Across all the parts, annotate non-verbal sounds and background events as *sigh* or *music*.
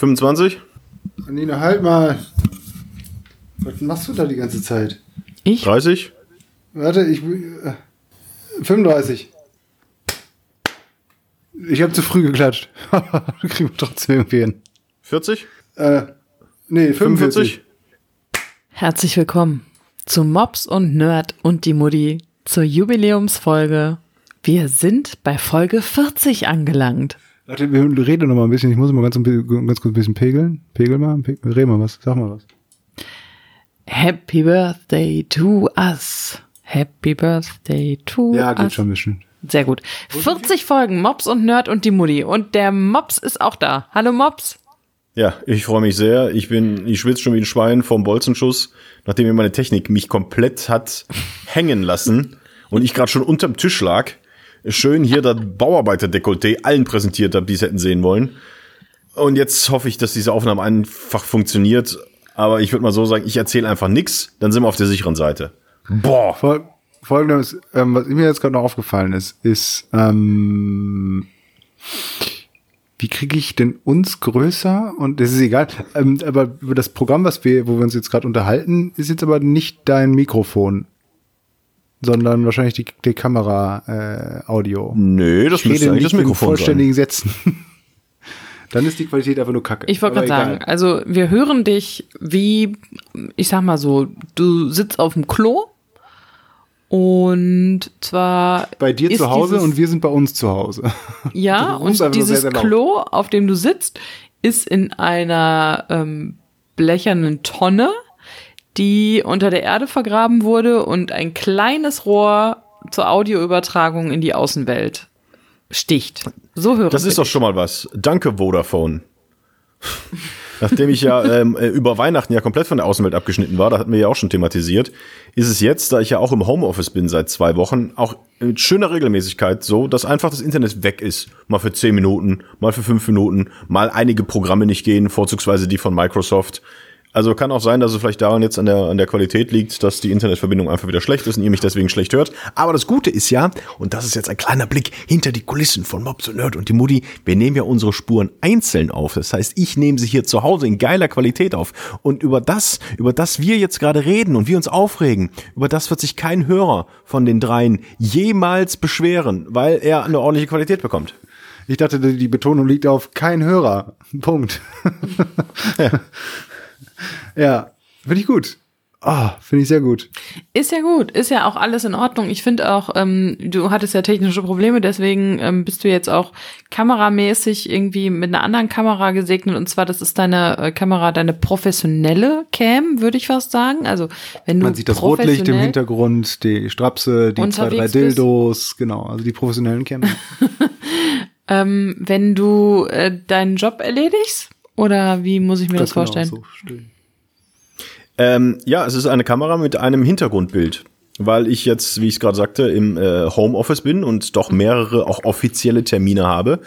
25? Nina, halt mal. Was machst du da die ganze Zeit? Ich? 30? Warte, ich. Äh, 35. Ich habe zu früh geklatscht. *laughs* Kriegen wir trotzdem irgendwie hin. 40? Äh, nee, 45. 45? Herzlich willkommen zu Mops und Nerd und die Mutti zur Jubiläumsfolge. Wir sind bei Folge 40 angelangt. Warte, wir reden noch mal ein bisschen. Ich muss mal ganz, ganz kurz ein bisschen pegeln. Pegel mal. Pegel, reden mal was. Sag mal was. Happy Birthday to us. Happy Birthday to Ja, geht us. schon ein bisschen. Sehr gut. 40 Folgen Mops und Nerd und die Mutti. Und der Mops ist auch da. Hallo Mops. Ja, ich freue mich sehr. Ich bin, ich schwitze schon wie ein Schwein vom Bolzenschuss, nachdem mir meine Technik mich komplett hat *laughs* hängen lassen und ich gerade schon unterm Tisch lag. Schön hier das Bauarbeiter-Dekolleté allen präsentiert habe, die es hätten sehen wollen. Und jetzt hoffe ich, dass diese Aufnahme einfach funktioniert. Aber ich würde mal so sagen, ich erzähle einfach nix, dann sind wir auf der sicheren Seite. Boah. Fol Folgendes, ähm, was mir jetzt gerade noch aufgefallen ist, ist, ähm, wie kriege ich denn uns größer? Und das ist egal. Ähm, aber über das Programm, was wir, wo wir uns jetzt gerade unterhalten, ist jetzt aber nicht dein Mikrofon, sondern wahrscheinlich die, die Kamera äh, Audio. Nö, das Ich müsste rede eigentlich nicht das in Mikrofon sein. vollständigen Sätzen. *laughs* Dann ist die Qualität einfach nur kacke. Ich wollte gerade sagen, also wir hören dich wie, ich sag mal so, du sitzt auf dem Klo und zwar Bei dir zu Hause dieses- und wir sind bei uns zu Hause. *laughs* Ja, und dieses sehr, sehr. Klo, auf dem du sitzt, ist in einer ähm, blechernen Tonne, die unter der Erde vergraben wurde und ein kleines Rohr zur Audioübertragung in die Außenwelt sticht. So hören Das wir ist doch schon mal was. Danke, Vodafone. Nachdem ich ja ähm, äh, über Weihnachten ja komplett von der Außenwelt abgeschnitten war, da hatten wir ja auch schon thematisiert, ist es jetzt, da ich ja auch im Homeoffice bin seit zwei Wochen, auch mit schöner Regelmäßigkeit so, dass einfach das Internet weg ist. Mal für zehn Minuten, mal für fünf Minuten, mal einige Programme nicht gehen, vorzugsweise die von Microsoft. Also kann auch sein, dass es vielleicht daran jetzt an der, an der Qualität liegt, dass die Internetverbindung einfach wieder schlecht ist und ihr mich deswegen schlecht hört. Aber das Gute ist ja, und das ist jetzt ein kleiner Blick hinter die Kulissen von Mobs und Nerd und die Mutti, wir nehmen ja unsere Spuren einzeln auf. Das heißt, ich nehme sie hier zu Hause in geiler Qualität auf. Und über das, über das wir jetzt gerade reden und wir uns aufregen, über das wird sich kein Hörer von den dreien jemals beschweren, weil er eine ordentliche Qualität bekommt. Ich dachte, die die Betonung liegt auf kein Hörer. Punkt. ja, *laughs* finde ich gut. Ah, finde ich sehr gut. Ist ja gut, ist ja auch alles in Ordnung. Ich finde auch, ähm, du hattest ja technische Probleme, deswegen ähm, bist du jetzt auch kameramäßig irgendwie mit einer anderen Kamera gesegnet. Und zwar, das ist deine äh, Kamera, deine professionelle Cam, würde ich fast sagen. Also wenn du Man sieht das Rotlicht im Hintergrund, die Strapse, die zwei, drei Unterwegs bist. Dildos, genau, also die professionellen Cameras. *laughs* ähm, wenn du äh, deinen Job erledigst? Oder wie muss ich mir das genau, vorstellen? so. Ähm, ja, es ist eine Kamera mit einem Hintergrundbild, weil ich jetzt, wie ich es gerade sagte, im äh, Homeoffice bin und doch mehrere auch offizielle Termine habe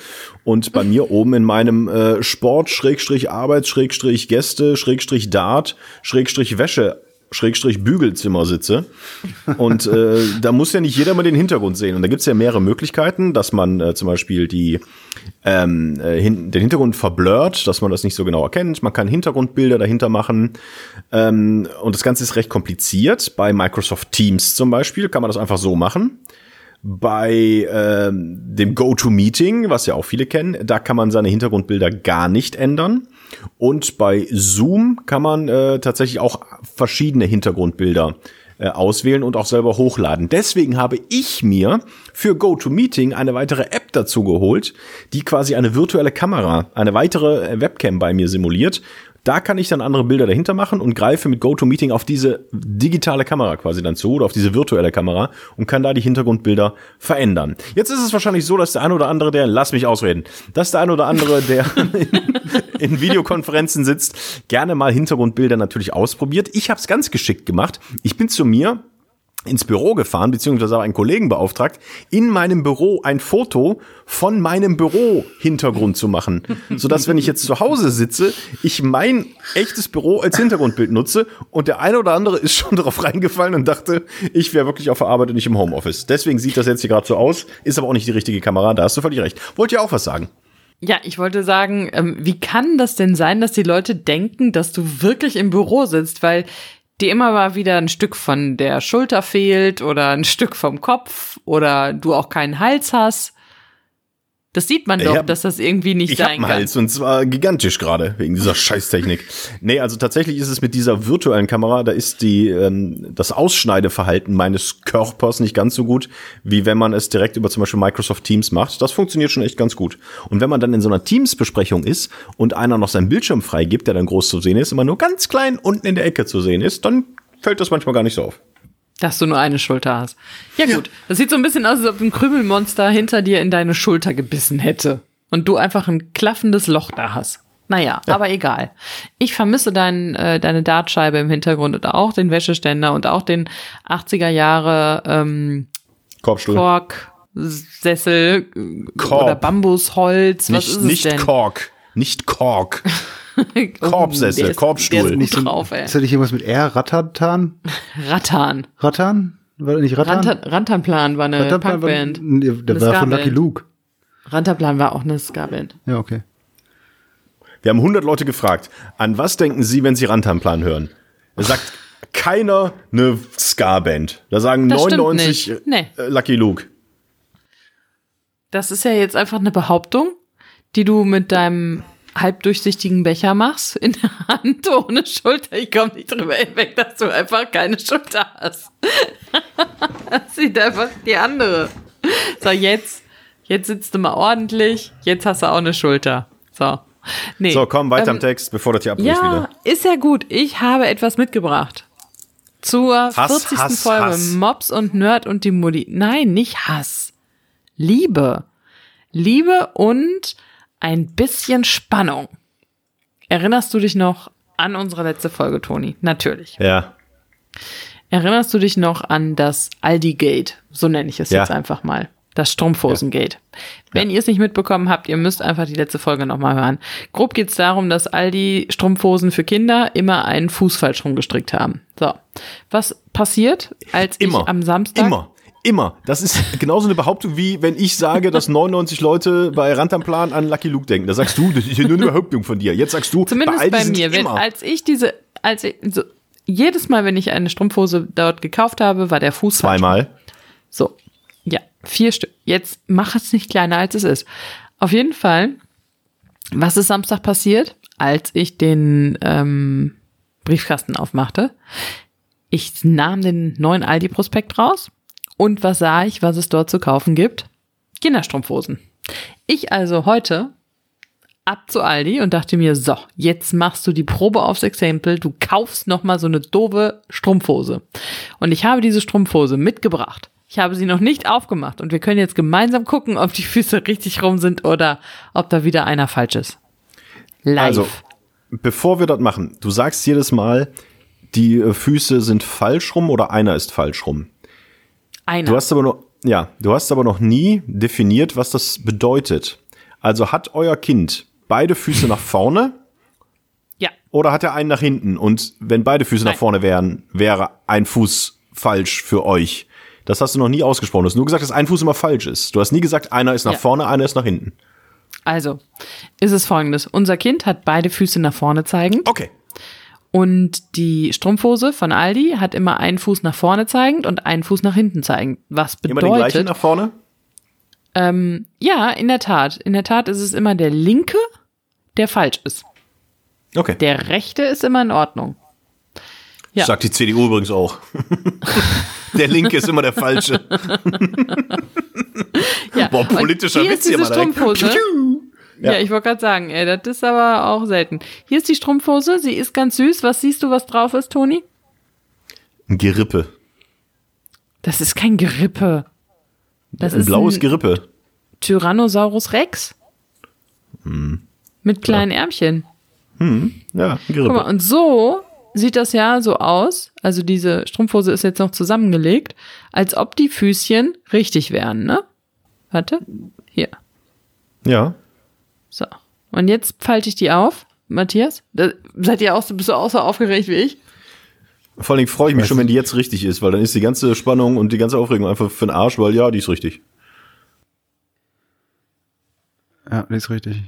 und bei mir oben in meinem äh, Sport Schrägstrich Arbeits Schrägstrich Gäste Schrägstrich Dart Schrägstrich Wäsche Schrägstrich Bügelzimmer sitze. Und äh, da muss ja nicht jeder mal den Hintergrund sehen. Und da gibt's ja mehrere Möglichkeiten, dass man äh, zum Beispiel die, ähm, äh, hin, den Hintergrund verblurrt, dass man das nicht so genau erkennt. Man kann Hintergrundbilder dahinter machen. Ähm, und das Ganze ist recht kompliziert. Bei Microsoft Teams zum Beispiel kann man das einfach so machen. Bei ähm, dem GoToMeeting, was ja auch viele kennen, da kann man seine Hintergrundbilder gar nicht ändern. Und bei Zoom kann man äh, tatsächlich auch verschiedene Hintergrundbilder äh, auswählen und auch selber hochladen. Deswegen habe ich mir für GoToMeeting eine weitere App dazu geholt, die quasi eine virtuelle Kamera, eine weitere äh, Webcam bei mir simuliert. Da kann ich dann andere Bilder dahinter machen und greife mit GoToMeeting auf diese digitale Kamera quasi dann zu oder auf diese virtuelle Kamera und kann da die Hintergrundbilder verändern. Jetzt ist es wahrscheinlich so, dass der eine oder andere, der, lass mich ausreden, dass der eine oder andere, der in, *laughs* in Videokonferenzen sitzt, gerne mal Hintergrundbilder natürlich ausprobiert. Ich habe es ganz geschickt gemacht. Ich bin zu mir ins Büro gefahren, beziehungsweise habe einen Kollegen beauftragt, in meinem Büro ein Foto von meinem Büro-Hintergrund zu machen. *laughs* Sodass, wenn ich jetzt zu Hause sitze, ich mein echtes Büro als Hintergrundbild nutze und der eine oder andere ist schon *laughs* darauf reingefallen und dachte, ich wäre wirklich auf der Arbeit und nicht im Homeoffice. Deswegen sieht das jetzt hier gerade so aus, ist aber auch nicht die richtige Kamera, da hast du völlig recht. Wollt ihr auch was sagen? Ja, ich wollte sagen, ähm, wie kann das denn sein, dass die Leute denken, dass du wirklich im Büro sitzt, weil dir immer mal wieder ein Stück von der Schulter fehlt oder ein Stück vom Kopf oder du auch keinen Hals hast. Das sieht man doch, hab- dass das irgendwie nicht Ich hab sein einen kann. Hals und zwar gigantisch gerade, wegen dieser *laughs* Scheißtechnik. Nee, also tatsächlich ist es mit dieser virtuellen Kamera, da ist die, ähm, das Ausschneideverhalten meines Körpers nicht ganz so gut, wie wenn man es direkt über zum Beispiel Microsoft Teams macht. Das funktioniert schon echt ganz gut. Und wenn man dann in so einer Teams-Besprechung ist und einer noch seinen Bildschirm freigibt, der dann groß zu sehen ist, immer nur ganz klein unten in der Ecke zu sehen ist, dann fällt das manchmal gar nicht so auf. Dass du nur eine Schulter hast. Ja, gut. Das sieht so ein bisschen aus, als ob ein Krümelmonster hinter dir in deine Schulter gebissen hätte. Und du einfach ein klaffendes Loch da hast. Naja, aber egal. Ich vermisse dein, äh, deine Dartscheibe im Hintergrund und auch den Wäscheständer und auch den 80er Jahre ähm, Korbstuhl. Kork, Sessel äh, Korb. oder Bambusholz. Was nicht ist es nicht denn? Kork. Nicht Kork. *laughs* *laughs* Korbsessel, der ist- Korbstuhl. Der ist Nicht drauf, ey. ist da nicht irgendwas mit R? Ratatan? *laughs* Rattan. Rattan? War das nicht Rattan? Rantan, Rantanplan war eine Rattan war- Punkband. Nee, Der Eine war von. Lucky Luke. Rantanplan war auch eine Ska-Band. Ja, okay. Wir haben 100 Leute gefragt, an was denken Sie, wenn Sie Rantanplan hören? Da sagt keiner eine Ska-Band. Da sagen Das stimmt 99 nicht. Nee. äh, Lucky Luke. Das ist ja jetzt einfach eine Behauptung, die du mit deinem halbdurchsichtigen Becher machst in der Hand ohne Schulter. Ich komme nicht drüber hinweg, dass du einfach keine Schulter hast. *laughs* das sieht einfach die andere. So, jetzt, jetzt sitzt du mal ordentlich. Jetzt hast du auch eine Schulter. So. Nee. So, komm, weiter Ähm, im Text, bevor das hier abbricht Ja, wieder. ist ja gut. Ich habe etwas mitgebracht. Zur Hass, 40. Hass, Folge Hass. Mops und Nerd und die Mutti. Nein, nicht Hass. Liebe. Liebe und ein bisschen Spannung. Erinnerst du dich noch an unsere letzte Folge, Toni? Natürlich. Ja. Erinnerst du dich noch an das Aldi-Gate? So nenne ich es Ja. jetzt einfach mal. Das Strumpfhosen-Gate. Wenn ihr es nicht mitbekommen habt, ihr müsst einfach die letzte Folge nochmal hören. Grob geht es darum, dass Aldi Strumpfhosen für Kinder immer einen Fuß falsch rumgestrickt haben. So. Was passiert, als Immer. ich am Samstag. Immer. Immer. Das ist genauso eine Behauptung, wie wenn ich sage, dass 99 Leute bei Rantanplan an Lucky Luke denken. Da sagst du, das ist ja nur eine Behauptung von dir. Jetzt sagst du, Zumindest bei, bei mir. Wenn, als ich diese, als ich, so, jedes Mal, wenn ich eine Strumpfhose dort gekauft habe, war der Fuß. Zweimal. So, ja, vier Stück. Jetzt mach es nicht kleiner, als es ist. Auf jeden Fall, was ist Samstag passiert, als ich den ähm, Briefkasten aufmachte? Ich nahm den neuen Aldi-Prospekt raus und was sah ich, was es dort zu kaufen gibt? Kinderstrumpfhosen. Ich also heute ab zu Aldi und dachte mir, so, jetzt machst du die Probe aufs Exempel, du kaufst noch mal so eine doofe Strumpfhose. Und ich habe diese Strumpfhose mitgebracht. Ich habe sie noch nicht aufgemacht und wir können jetzt gemeinsam gucken, ob die Füße richtig rum sind oder ob da wieder einer falsch ist. Live. Also, bevor wir das machen, du sagst jedes Mal, die äh, Füße sind falsch rum oder einer ist falsch rum. Einer. Du hast aber noch, ja, du hast aber noch nie definiert, was das bedeutet. Also hat euer Kind beide Füße nach vorne ja, oder hat er einen nach hinten? Und wenn beide Füße nach Nein. vorne wären, wäre ein Fuß falsch für euch. Das hast du noch nie ausgesprochen. Du hast nur gesagt, dass ein Fuß immer falsch ist. Du hast nie gesagt, einer ist nach Ja. vorne, einer ist nach hinten. also ist es folgendes. Unser Kind hat beide Füße nach vorne zeigend Okay. Und die Strumpfhose von Aldi hat immer einen Fuß nach vorne zeigend und einen Fuß nach hinten zeigend. Was Immer den gleichen bedeutet, nach vorne? Ähm, ja, in der Tat. In der Tat ist es immer der linke, der falsch ist. Okay. Der rechte ist immer in Ordnung. Ja. Sagt die CDU übrigens auch. *laughs* der Linke ist immer der Falsche. Ja. Boah, politischer Und hier Witz ist hier diese mal direkt. Strumpfhose. Ja. Ja, ich wollte gerade sagen, ey, das ist aber auch selten. Hier ist die Strumpfhose, sie ist ganz süß. Was siehst du, was drauf ist, Toni? Ein Gerippe. Das ist kein Gerippe. Das ein ist blaues ein Gerippe. Tyrannosaurus Rex. Hm. Mit kleinen Ärmchen. Ja, ein Guck mal, Gerippe. und so sieht das ja so aus. Also diese Strumpfhose ist jetzt noch zusammengelegt, als ob die Füßchen richtig wären, ne? Warte. Hier. Ja. So. Und jetzt falte ich die auf. Matthias, da, seid ihr auch so, bist du auch so aufgeregt wie ich? Vor allem freue ich mich schon, wenn die jetzt richtig ist, weil dann ist die ganze Spannung und die ganze Aufregung einfach für den Arsch, weil ja, die ist richtig. Ja, das ist richtig,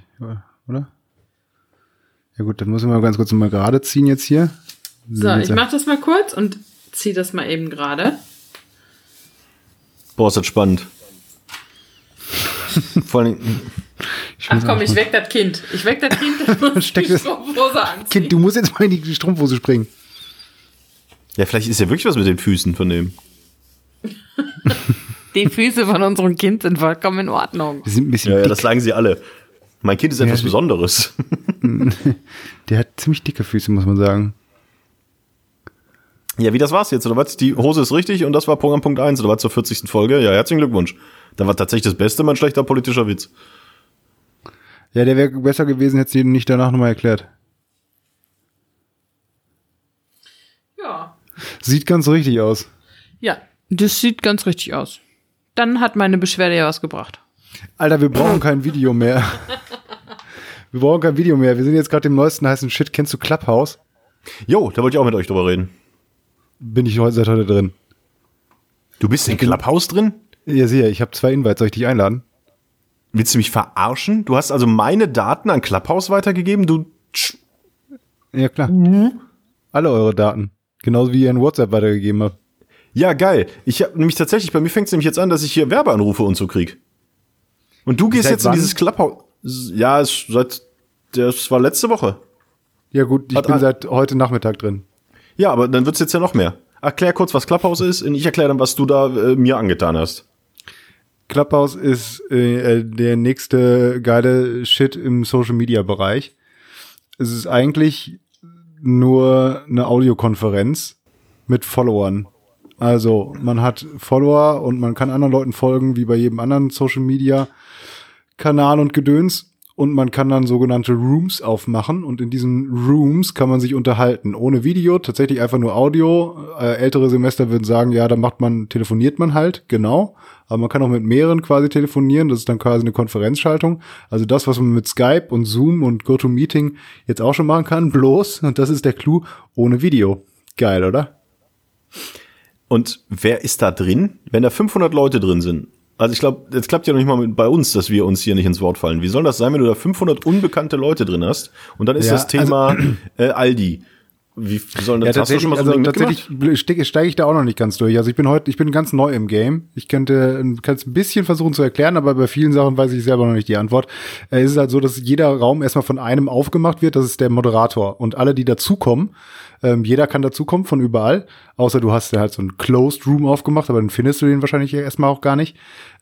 oder? Ja gut, dann müssen wir ganz kurz mal gerade ziehen jetzt hier. So, ich mach das mal kurz und zieh das mal eben gerade. Boah, ist das spannend. *laughs* Vor allem, Ach komm, ich weck das Kind. Ich weck das Kind, *laughs* das muss Steck die Strumpfhose anziehen. Kind, du musst jetzt mal in die Strumpfhose springen. ja, vielleicht ist ja wirklich was mit den Füßen von dem. *laughs* Die Füße von unserem Kind sind vollkommen in Ordnung. Wir sind ein bisschen Ja, ja, das sagen sie alle. Mein Kind ist etwas Ja. Besonderes. *laughs* Der hat ziemlich dicke Füße, muss man sagen. Ja, wie das war's jetzt, oder was? Die Hose ist richtig und das war Programm Punkt 1, oder was zur 40. Folge? Ja, herzlichen Glückwunsch. Da war tatsächlich das Beste mein schlechter politischer Witz. Ja, der wäre besser gewesen, hätte sie ihn nicht danach nochmal erklärt. Ja. Sieht ganz richtig aus. Ja, das sieht ganz richtig aus. Dann hat meine Beschwerde ja was gebracht. Alter, wir brauchen kein Video mehr. *laughs* Wir brauchen kein Video mehr. Wir sind jetzt gerade im neuesten heißen Shit. Kennst du Clubhouse? Jo, da wollte ich auch mit euch drüber reden. Bin ich heute seit heute drin. Du bist in Clubhouse drin? Ja, sicher, ich habe zwei Invites. Soll ich dich einladen? Willst du mich verarschen? Du hast also meine Daten an Clubhouse weitergegeben? Du. Ja, klar. Alle eure Daten. Genauso wie ihr in WhatsApp weitergegeben habt. Ja, geil. Ich habe nämlich tatsächlich, bei mir fängt es nämlich jetzt an, dass ich hier Werbeanrufe und so krieg. Und du gehst jetzt in wann? dieses Clubhouse. Ja, es, seit. Das war letzte Woche. Ja gut, ich Hat- bin seit heute Nachmittag drin. Ja, aber dann wird's jetzt ja noch mehr. Erklär kurz, was Clubhouse ist, und ich erkläre dann, was du da äh, mir angetan hast. Clubhouse ist äh, der nächste geile Shit im Social Media Bereich. Es ist eigentlich nur eine Audiokonferenz mit Followern. Also man hat Follower und man kann anderen Leuten folgen, wie bei jedem anderen Social Media Kanal und Gedöns. Und man kann dann sogenannte Rooms aufmachen und in diesen Rooms kann man sich unterhalten. Ohne Video, tatsächlich einfach nur Audio. Äh, ältere Semester würden sagen, ja, da macht man, telefoniert man halt, genau. Aber man kann auch mit mehreren quasi telefonieren. Das ist dann quasi eine Konferenzschaltung. Also das, was man mit Skype und Zoom und GoToMeeting jetzt auch schon machen kann, *laughs* bloß, und das ist der Clou, ohne Video. Geil, oder? Und wer ist da drin? Wenn da 500 Leute drin sind. Also ich glaube, jetzt klappt ja noch nicht mal mit, bei uns, dass wir uns hier nicht ins Wort fallen. Wie soll das sein, wenn du da 500 unbekannte Leute drin hast? Und dann ist Ja, das Thema äh, Aldi. Wie, wie soll Ja, das? hast du schon mal so also tatsächlich steige steig ich da auch noch nicht ganz durch. Also ich bin heute, ich bin ganz neu im Game. Ich könnte, kann es ein bisschen versuchen zu erklären, aber bei vielen Sachen weiß ich selber noch nicht die Antwort. Äh, Es ist halt so, dass jeder Raum erstmal von einem aufgemacht wird. Das ist der Moderator. Und alle, die dazukommen, ähm, jeder kann dazukommen von überall. Außer du hast ja halt so einen Closed Room aufgemacht, aber dann findest du den wahrscheinlich erstmal auch gar nicht.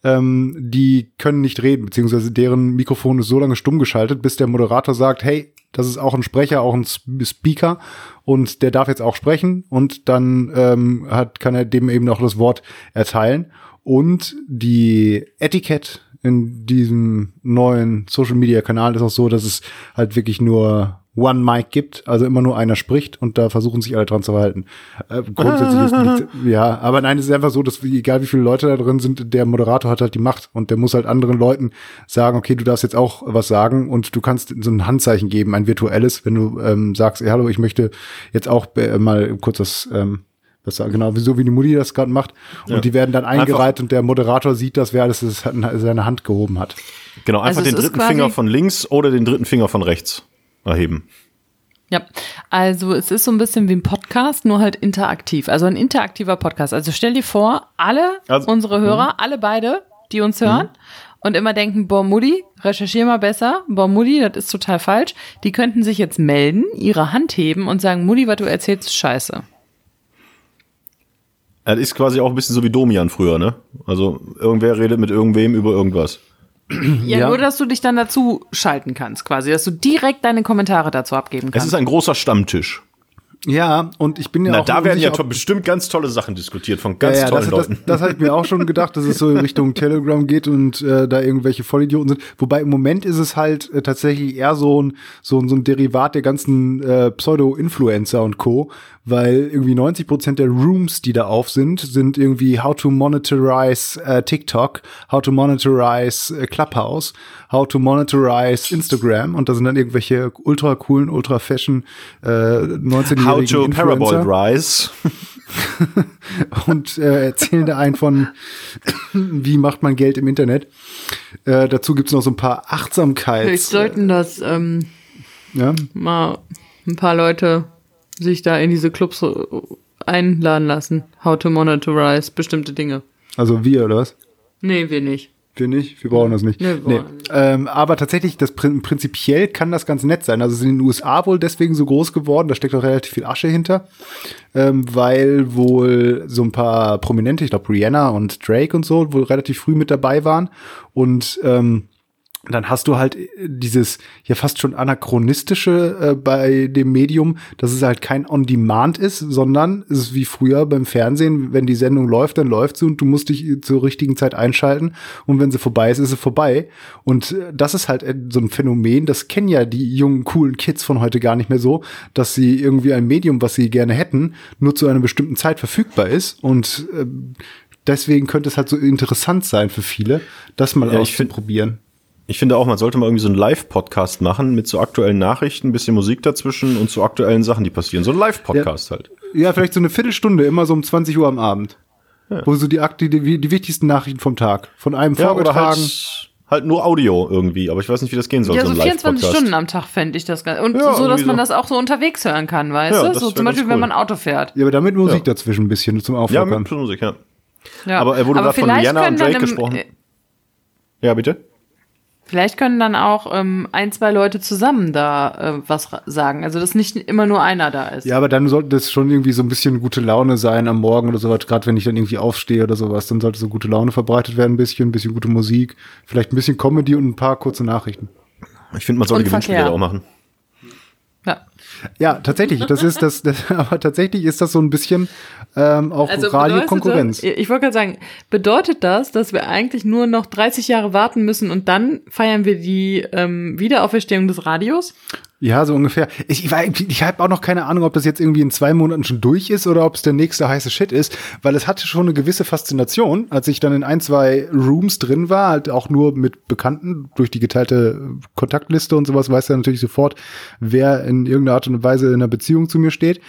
Ähm, die können nicht reden, beziehungsweise deren Mikrofon ist so lange stumm geschaltet, bis der Moderator sagt, hey, das ist auch ein Sprecher, auch ein Sp- Speaker und der darf jetzt auch sprechen und dann ähm, hat, kann er dem eben auch das Wort erteilen. Und die Etikette in diesem neuen Social Media Kanal ist auch so, dass es halt wirklich nur One Mic gibt, also immer nur einer spricht und da versuchen sich alle dran zu halten. Äh, grundsätzlich ist nichts, *laughs* ja, aber nein, es ist einfach so, dass egal wie viele Leute da drin sind, der Moderator hat halt die Macht und der muss halt anderen Leuten sagen, okay, du darfst jetzt auch was sagen und du kannst so ein Handzeichen geben, ein virtuelles, wenn du ähm, sagst, ey, hallo, ich möchte jetzt auch äh, mal kurz das ähm, das war genau so wie die Mutti das gerade macht. Und Ja. die werden dann eingereiht und der Moderator sieht das, wer das ist, seine Hand gehoben hat. Genau, einfach Also den dritten Finger von links oder den dritten Finger von rechts erheben. Ja, also es ist so ein bisschen wie ein Podcast, nur halt interaktiv. Also ein interaktiver Podcast. Also stell dir vor, alle Also- unsere Hörer, alle beide, die uns hören und immer denken, boah, Mutti, recherchier mal besser, boah, Mutti, das ist total falsch. Die könnten sich jetzt melden, ihre Hand heben und sagen, Mutti, was du erzählst, ist scheiße. Das ist quasi auch ein bisschen so wie Domian früher, ne? Also irgendwer redet mit irgendwem über irgendwas. *clears throat* Ja, Ja. nur, dass du dich dann dazu schalten kannst, quasi, dass du direkt deine Kommentare dazu abgeben Es kannst. ist ein großer Stammtisch. Ja, und ich bin ja Na, auch da werden ja bestimmt ganz tolle Sachen diskutiert von ganz ja, ja, tollen das, das, Leuten. das habe ich mir auch schon *laughs* gedacht, dass es so in Richtung Telegram geht und äh, da irgendwelche Vollidioten sind. Wobei im Moment ist es halt äh, tatsächlich eher so ein, so, ein- so ein Derivat der ganzen äh, Pseudo-Influencer und Co., weil irgendwie 90 Prozent der Rooms, die da auf sind, sind irgendwie how to monetize äh, TikTok, how to monetize äh, Clubhouse, how to monetize Instagram und da sind dann irgendwelche ultra coolen, ultra fashion äh, 19-jährigen How to Parabolic Rise. und äh, erzählen da einen von, wie macht man Geld im Internet. Äh, dazu gibt's noch so ein paar Achtsamkeits. Vielleicht sollten das ähm, Ja, mal ein paar Leute sich da in diese Clubs einladen lassen. How to monitorize bestimmte Dinge. also wir oder was? Nee, wir nicht. Wir nicht, wir brauchen das nicht. Nee, das nicht. Ähm, aber tatsächlich, das prin prinzipiell kann das ganz nett sein. Also es ist in den USA wohl deswegen so groß geworden, da steckt auch relativ viel Asche hinter, ähm, weil wohl so ein paar Prominente, ich glaube Rihanna und Drake und so, wohl relativ früh mit dabei waren. Und ähm, dann hast du halt dieses ja fast schon anachronistische äh, bei dem Medium, dass es halt kein On-Demand ist, sondern es ist wie früher beim Fernsehen, wenn die Sendung läuft, dann läuft sie und du musst dich zur richtigen Zeit einschalten und wenn sie vorbei ist, ist sie vorbei. Und äh, das ist halt äh, so ein Phänomen, das kennen ja die jungen, coolen Kids von heute gar nicht mehr so, dass sie irgendwie ein Medium, was sie gerne hätten, nur zu einer bestimmten Zeit verfügbar ist und äh, Deswegen könnte es halt so interessant sein für viele, das mal Ja, auszuprobieren. Ich finde auch, man sollte mal irgendwie so einen Live-Podcast machen mit so aktuellen Nachrichten, ein bisschen Musik dazwischen und so aktuellen Sachen, die passieren. So ein Live-Podcast halt. Ja, vielleicht so eine Viertelstunde, immer so um 20 Uhr am Abend. Wo so die, Akte, die, die wichtigsten Nachrichten vom Tag von einem Ja, oder vorgetragen. halt, halt nur Audio irgendwie. Aber ich weiß nicht, wie das gehen soll, Ja, so so ein 24 Live-Podcast. Stunden am Tag fände ich das ganz. Und Ja, so, dass man so. das auch so unterwegs hören kann, weißt Ja, du? So zum Beispiel, ganz wenn cool. man Auto fährt. ja, aber damit Musik Ja. dazwischen ein bisschen zum Ja, Auflockern. mit Musik, ja. Ja. Aber, wo du grad von vielleicht Rihanna und Drake gesprochen- äh, Ja, bitte? Vielleicht können dann auch ähm, ein, zwei Leute zusammen da äh, was sagen. Also, dass nicht immer nur einer da ist. ja, aber dann sollte das schon irgendwie so ein bisschen gute Laune sein am Morgen oder sowas. Gerade wenn ich dann irgendwie aufstehe oder sowas, dann sollte so gute Laune verbreitet werden, ein bisschen, ein bisschen gute Musik, vielleicht ein bisschen Comedy und ein paar kurze Nachrichten. Ich finde, man sollte Gewinnspiele auch machen. Ja. Tatsächlich. Das ist das, das *laughs* aber tatsächlich ist das so ein bisschen ähm, auch Also Radiokonkurrenz. Ich wollte gerade sagen, bedeutet das, dass wir eigentlich nur noch 30 Jahre warten müssen und dann feiern wir die ähm, Wiederauferstehung des Radios? Ja, so ungefähr. Ich, ich, ich habe auch noch keine Ahnung, ob das jetzt irgendwie in zwei Monaten schon durch ist oder ob es der nächste heiße Shit ist, weil es hatte schon eine gewisse Faszination, als ich dann in ein, zwei Rooms drin war, halt auch nur mit Bekannten durch die geteilte Kontaktliste und sowas, weiß er natürlich sofort, wer in irgendeiner Art und Weise in einer Beziehung zu mir steht.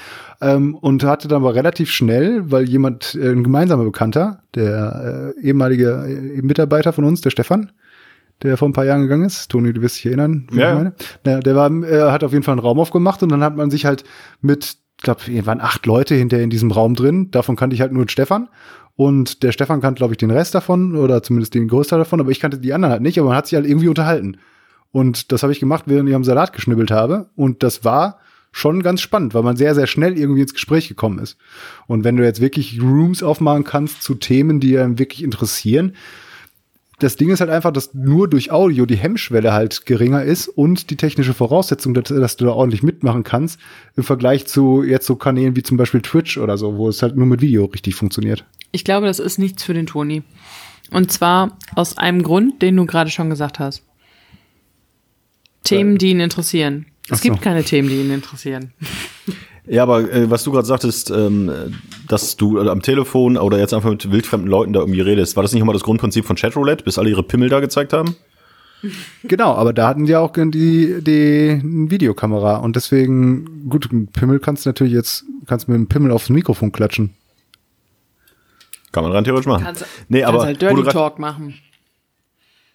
Ähm, und hatte dann aber relativ schnell, weil jemand, äh, ein gemeinsamer Bekannter, der äh, ehemalige äh, Mitarbeiter von uns, der Stefan, der vor ein paar Jahren gegangen ist. Toni, du wirst dich erinnern, wie Ja, ich meine. Ja, der war, er hat auf jeden Fall einen Raum aufgemacht und dann hat man sich halt mit, ich glaube, waren acht Leute hinter in diesem Raum drin. Davon kannte ich halt nur Stefan. Und der Stefan kannte, glaube ich, den Rest davon oder zumindest den Großteil davon, aber ich kannte die anderen halt nicht, aber man hat sich halt irgendwie unterhalten. Und das habe ich gemacht, während ich am Salat geschnibbelt habe. Und das war schon ganz spannend, weil man sehr, sehr schnell irgendwie ins Gespräch gekommen ist. Und wenn du jetzt wirklich Rooms aufmachen kannst zu Themen, die einen wirklich interessieren, das Ding ist halt einfach, dass nur durch Audio die Hemmschwelle halt geringer ist und die technische Voraussetzung, dass, dass du da ordentlich mitmachen kannst, im Vergleich zu jetzt so Kanälen wie zum Beispiel Twitch oder so, wo es halt nur mit Video richtig funktioniert. Ich glaube, das ist nichts für den Toni. Und zwar aus einem Grund, den du gerade schon gesagt hast. Themen, die ihn interessieren. Es so. gibt keine Themen, die ihn interessieren. *laughs* Ja, aber äh, was du gerade sagtest, ähm, dass du äh, am Telefon oder jetzt einfach mit wildfremden Leuten da irgendwie redest, war das nicht immer das Grundprinzip von Chatroulette, bis alle ihre Pimmel da gezeigt haben? *laughs* Genau, aber da hatten die auch die, die Videokamera und deswegen, gut, einen Pimmel kannst du natürlich jetzt, kannst mit dem Pimmel aufs Mikrofon klatschen. Kann man rein theoretisch machen. Kannst, nee, kannst aber halt wo du Dirty grad- Talk machen.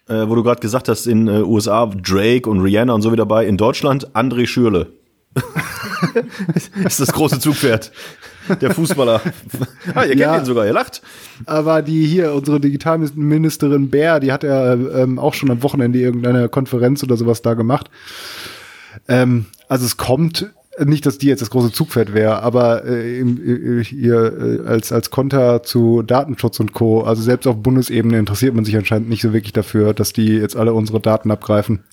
äh, wo du gerade gesagt hast, in äh, USA Drake und Rihanna und so wie dabei, in Deutschland André Schürle. *laughs* ist das große Zugpferd. Der Fußballer. *laughs* ah, ihr kennt Ja. ihn sogar, ihr lacht. Aber die hier, unsere Digitalministerin Bär, die hat ja ähm, auch schon am Wochenende irgendeine Konferenz oder sowas da gemacht. Ähm, also es kommt, nicht, dass die jetzt das große Zugpferd wäre, aber äh, im, äh, als, als Konter zu Datenschutz und Co., also selbst auf Bundesebene interessiert man sich anscheinend nicht so wirklich dafür, dass die jetzt alle unsere Daten abgreifen.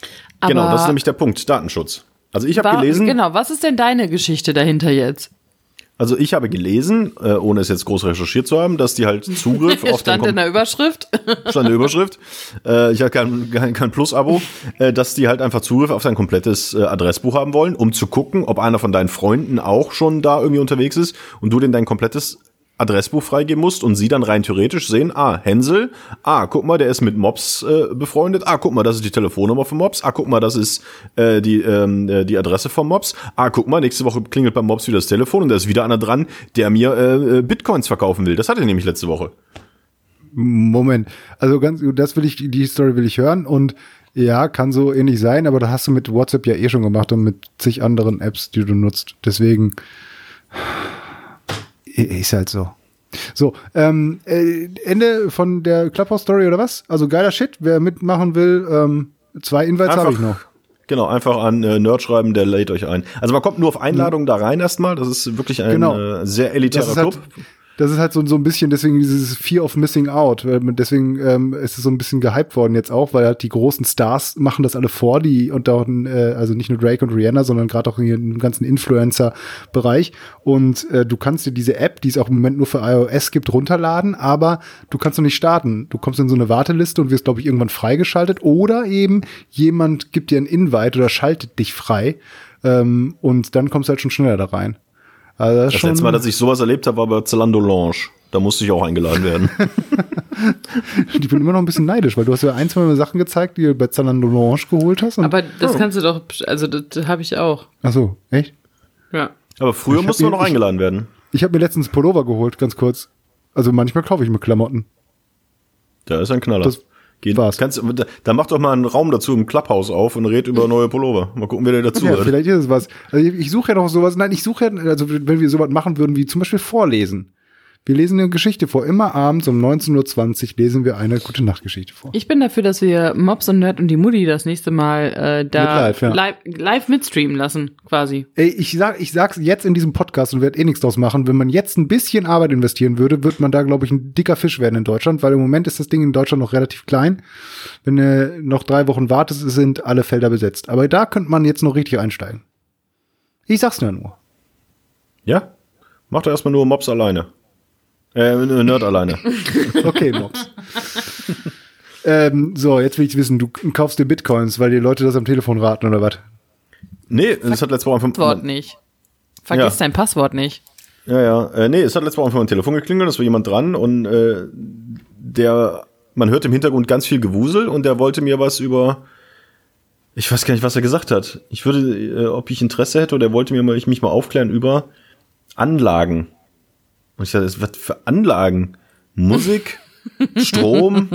genau, Aber das ist nämlich der Punkt, Datenschutz. Also ich habe gelesen, Genau, was ist denn deine Geschichte dahinter jetzt? also ich habe gelesen, äh, ohne es jetzt groß recherchiert zu haben, dass die halt Zugriff *laughs* auf den Stand in der Überschrift. *laughs* stand in der Überschrift. Äh, ich habe kein, kein, kein Plus-Abo, äh, dass die halt einfach Zugriff auf dein komplettes äh, Adressbuch haben wollen, um zu gucken, ob einer von deinen Freunden auch schon da irgendwie unterwegs ist und du denn dein komplettes Adressbuch freigeben musst und sie dann rein theoretisch sehen, ah, Hänsel, ah, guck mal, der ist mit Mops äh, befreundet, ah, guck mal, das ist die Telefonnummer von Mops, ah, guck mal, das ist äh, die, ähm, äh, die Adresse von Mops, ah, guck mal, nächste Woche klingelt beim Mops wieder das Telefon und da ist wieder einer dran, der mir äh, äh Bitcoins verkaufen will. Das hatte er nämlich letzte Woche. Moment, also ganz, das will ich, die Story will ich hören und ja, kann so ähnlich sein, aber da hast du mit WhatsApp ja eh schon gemacht und mit zig anderen Apps, die du nutzt. Deswegen ist halt so. So, ähm, äh, Ende von der Clubhouse-Story oder was? Also geiler Shit. Wer mitmachen will, ähm, zwei Invites habe ich noch. Genau, einfach an äh, Nerd schreiben, der lädt euch ein. Also man kommt nur auf Einladung ja. da rein erstmal. Das ist wirklich ein genau. äh, sehr elitärer Club. Das ist halt so, so ein bisschen, deswegen dieses Fear of Missing Out. Deswegen ähm, ist es so ein bisschen gehypt worden jetzt auch, weil halt die großen Stars machen das alle vor, die und da, äh, also nicht nur Drake und Rihanna, sondern gerade auch im ganzen Influencer-Bereich. Und äh, du kannst dir diese App, die es auch im Moment nur für iOS gibt, runterladen, aber du kannst noch nicht starten. Du kommst in so eine Warteliste und wirst, glaube ich, irgendwann freigeschaltet. Oder eben jemand gibt dir ein Invite oder schaltet dich frei. Ähm, und dann kommst du halt schon schneller da rein. Also das, das letzte Mal, dass ich sowas erlebt habe, war bei Zalando Lounge. Da musste ich auch eingeladen werden. *laughs* ich bin immer noch ein bisschen neidisch, weil du hast ja ein, zwei Mal Sachen gezeigt, die du bei Zalando Lounge geholt hast. Aber das oh. kannst du doch, also das habe ich auch. Ach so, echt? Ja. Aber früher musste man noch eingeladen werden. Ich, ich habe mir letztens Pullover geholt, ganz kurz. Also manchmal kaufe ich mir Klamotten. Da ist ein Knaller. Das Geht, War's. Kannst, da, da mach doch mal einen Raum dazu im Clubhouse auf und red über neue Pullover. Mal gucken, wer der dazu ja, hat. Vielleicht ist es was. Also ich, ich suche ja noch sowas. Nein, ich suche ja, also wenn wir sowas machen würden, wie zum Beispiel vorlesen. Wir lesen eine Geschichte vor. Immer abends um 19.20 Uhr lesen wir eine gute Nachtgeschichte vor. Ich bin dafür, dass wir Mobs und Nerd und die Mutti das nächste Mal äh, da Mit live, ja. live, live mitstreamen lassen, quasi. Ey, ich sag, ich sag's jetzt in diesem Podcast und werde eh nichts draus machen. Wenn man jetzt ein bisschen Arbeit investieren würde, wird man da, glaube ich, ein dicker Fisch werden in Deutschland, weil im Moment ist das Ding in Deutschland noch relativ klein. Wenn du noch drei Wochen wartest, sind alle Felder besetzt. Aber da könnte man jetzt noch richtig einsteigen. Ich sag's nur nur. Ja? Mach doch erstmal nur Mobs alleine. Äh, Nerd alleine. *laughs* okay, Mobs. ähm, so, jetzt will ich wissen, du kaufst dir Bitcoins, weil die Leute das am Telefon raten oder was? Nee, das hat letztes Mal einfach. Passwort nicht. Vergiss ja. dein Passwort nicht. Ja, ja. Äh, nee, es hat letztes Mal einfach mein Telefon geklingelt, es war jemand dran und äh, der, man hört im Hintergrund ganz viel Gewusel und der wollte mir was über, ich weiß gar nicht, was er gesagt hat. Ich würde, äh, ob ich Interesse hätte oder er wollte mir mal, ich mich mal aufklären über Anlagen. Und ich dachte, was für Anlagen? Musik? *laughs* Strom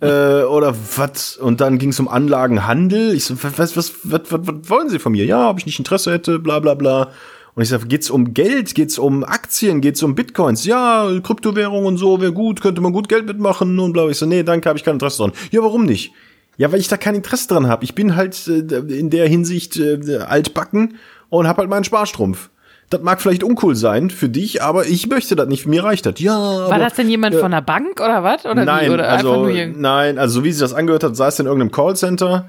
äh, oder was? Und dann ging es um Anlagenhandel. Ich so, was, was, was, was, was wollen Sie von mir? Ja, ob ich nicht Interesse hätte, bla bla bla. Und ich sage, geht's um Geld, geht's um Aktien, geht's um Bitcoins? Ja, Kryptowährung und so wäre gut, könnte man gut Geld mitmachen und bla. Ich so, nee, danke, habe ich kein Interesse dran. Ja, warum nicht? Ja, weil ich da kein Interesse dran habe. Ich bin halt äh, in der Hinsicht äh, altbacken und habe halt meinen Sparstrumpf das mag vielleicht uncool sein für dich, aber ich möchte das nicht. Mir reicht das. Ja. War aber, das denn jemand äh, von der Bank oder was? Oder nein, wie? Oder also, nein, also so wie sich das angehört hat, saß in irgendeinem Callcenter,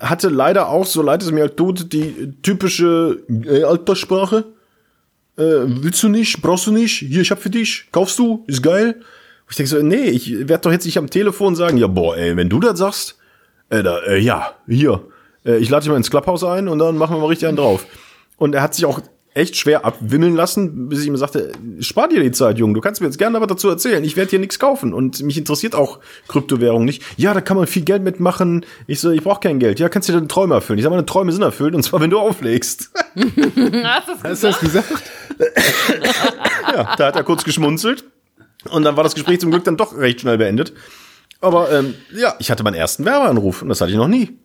hatte leider auch, so leid es mir halt tut, die typische äh, Alterssprache. Äh, willst du nicht? Brauchst du nicht? Hier, ich hab für dich. Kaufst du? Ist geil. Und ich denke so, nee, ich werde doch jetzt nicht am Telefon sagen, ja, boah, ey, wenn du das sagst, äh, da, äh, ja, hier, äh, ich lade dich mal ins Clubhouse ein und dann machen wir mal richtig einen drauf. Und er hat sich auch echt schwer abwimmeln lassen, bis ich ihm sagte, spar dir die Zeit, Junge, du kannst mir jetzt gerne aber dazu erzählen, ich werde hier nichts kaufen und mich interessiert auch Kryptowährung nicht. Ja, da kann man viel Geld mitmachen. Ich so, ich brauche kein Geld. Ja, kannst du dir deine Träume erfüllen. Ich sag, meine Träume sind erfüllt und zwar, wenn du auflegst. *laughs* Hast du das gesagt? *laughs* ja, da hat er kurz geschmunzelt und dann war das Gespräch zum Glück dann doch recht schnell beendet. Aber ähm, ja, ich hatte meinen ersten Werbeanruf und das hatte ich noch nie.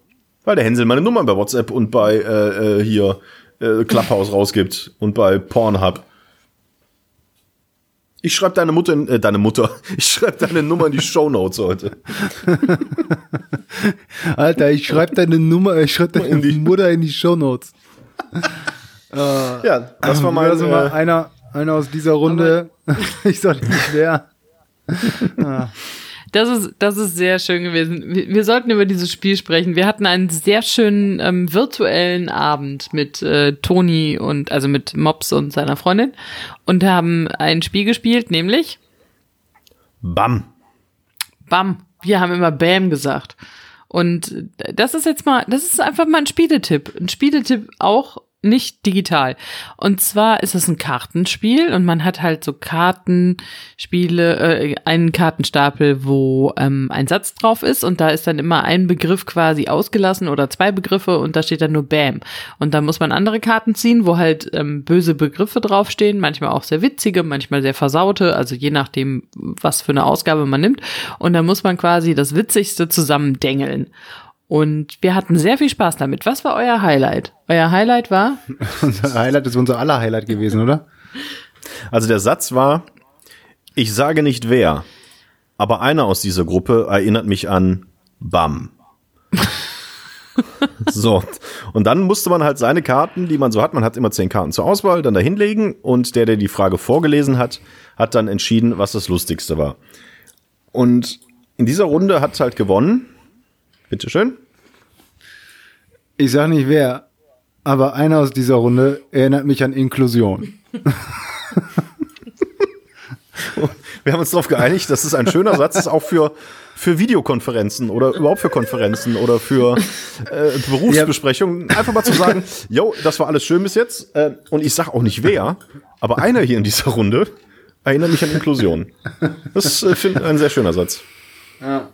Weil der Hänsel meine Nummer bei WhatsApp und bei äh, äh, hier äh, Clubhouse rausgibt und bei Pornhub. Ich schreibe deine Mutter, in, äh, deine Mutter, *laughs* ich schreibe deine Nummer in die Show Notes heute. *laughs* Alter, ich schreibe deine Nummer, ich schreibe deine in die Mutter in die Show Notes. äh, *laughs* ja, das war mal, also mal äh, einer, einer aus dieser Runde. ich sag nicht wer. ah. Das ist, das ist sehr schön gewesen. Wir, wir, sollten über dieses Spiel sprechen. Wir hatten einen sehr schönen ähm, virtuellen Abend mit äh, Toni und also mit Mops und seiner Freundin und haben ein Spiel gespielt, nämlich Bam. Bam. Wir haben immer Bam gesagt. Und das ist jetzt mal, das ist einfach mal ein Spieletipp. Ein Spieletipp auch nicht digital. Und zwar ist es ein Kartenspiel und man hat halt so Kartenspiele, äh, einen Kartenstapel, wo ähm, ein Satz drauf ist und da ist dann immer ein Begriff quasi ausgelassen oder zwei Begriffe und da steht dann nur Bam. Und da muss man andere Karten ziehen, wo halt ähm, böse Begriffe draufstehen, manchmal auch sehr witzige, manchmal sehr versaute, also je nachdem, was für eine Ausgabe man nimmt. Und da muss man quasi das Witzigste zusammendengeln. Und wir hatten sehr viel Spaß damit. Was war euer Highlight? Euer Highlight war? *laughs* unser Highlight ist unser aller Highlight gewesen, oder? Also der Satz war, ich sage nicht wer, aber einer aus dieser Gruppe erinnert mich an Bam. *laughs* so, und dann musste man halt seine Karten, die man so hat, man hat immer zehn Karten zur Auswahl, dann da hinlegen und der, der die Frage vorgelesen hat, hat dann entschieden, was das Lustigste war. Und in dieser Runde hat halt gewonnen Bitteschön. Ich sage nicht wer, aber einer aus dieser Runde erinnert mich an Inklusion. *laughs* Wir haben uns darauf geeinigt, dass es ein schöner Satz ist, auch für, für Videokonferenzen oder überhaupt für Konferenzen oder für äh, Berufsbesprechungen. Einfach mal zu sagen, *laughs* yo, das war alles schön bis jetzt. Äh, und ich sage auch nicht wer, aber einer hier in dieser Runde erinnert mich an Inklusion. Das äh, finde ich ein sehr schöner Satz. Ja.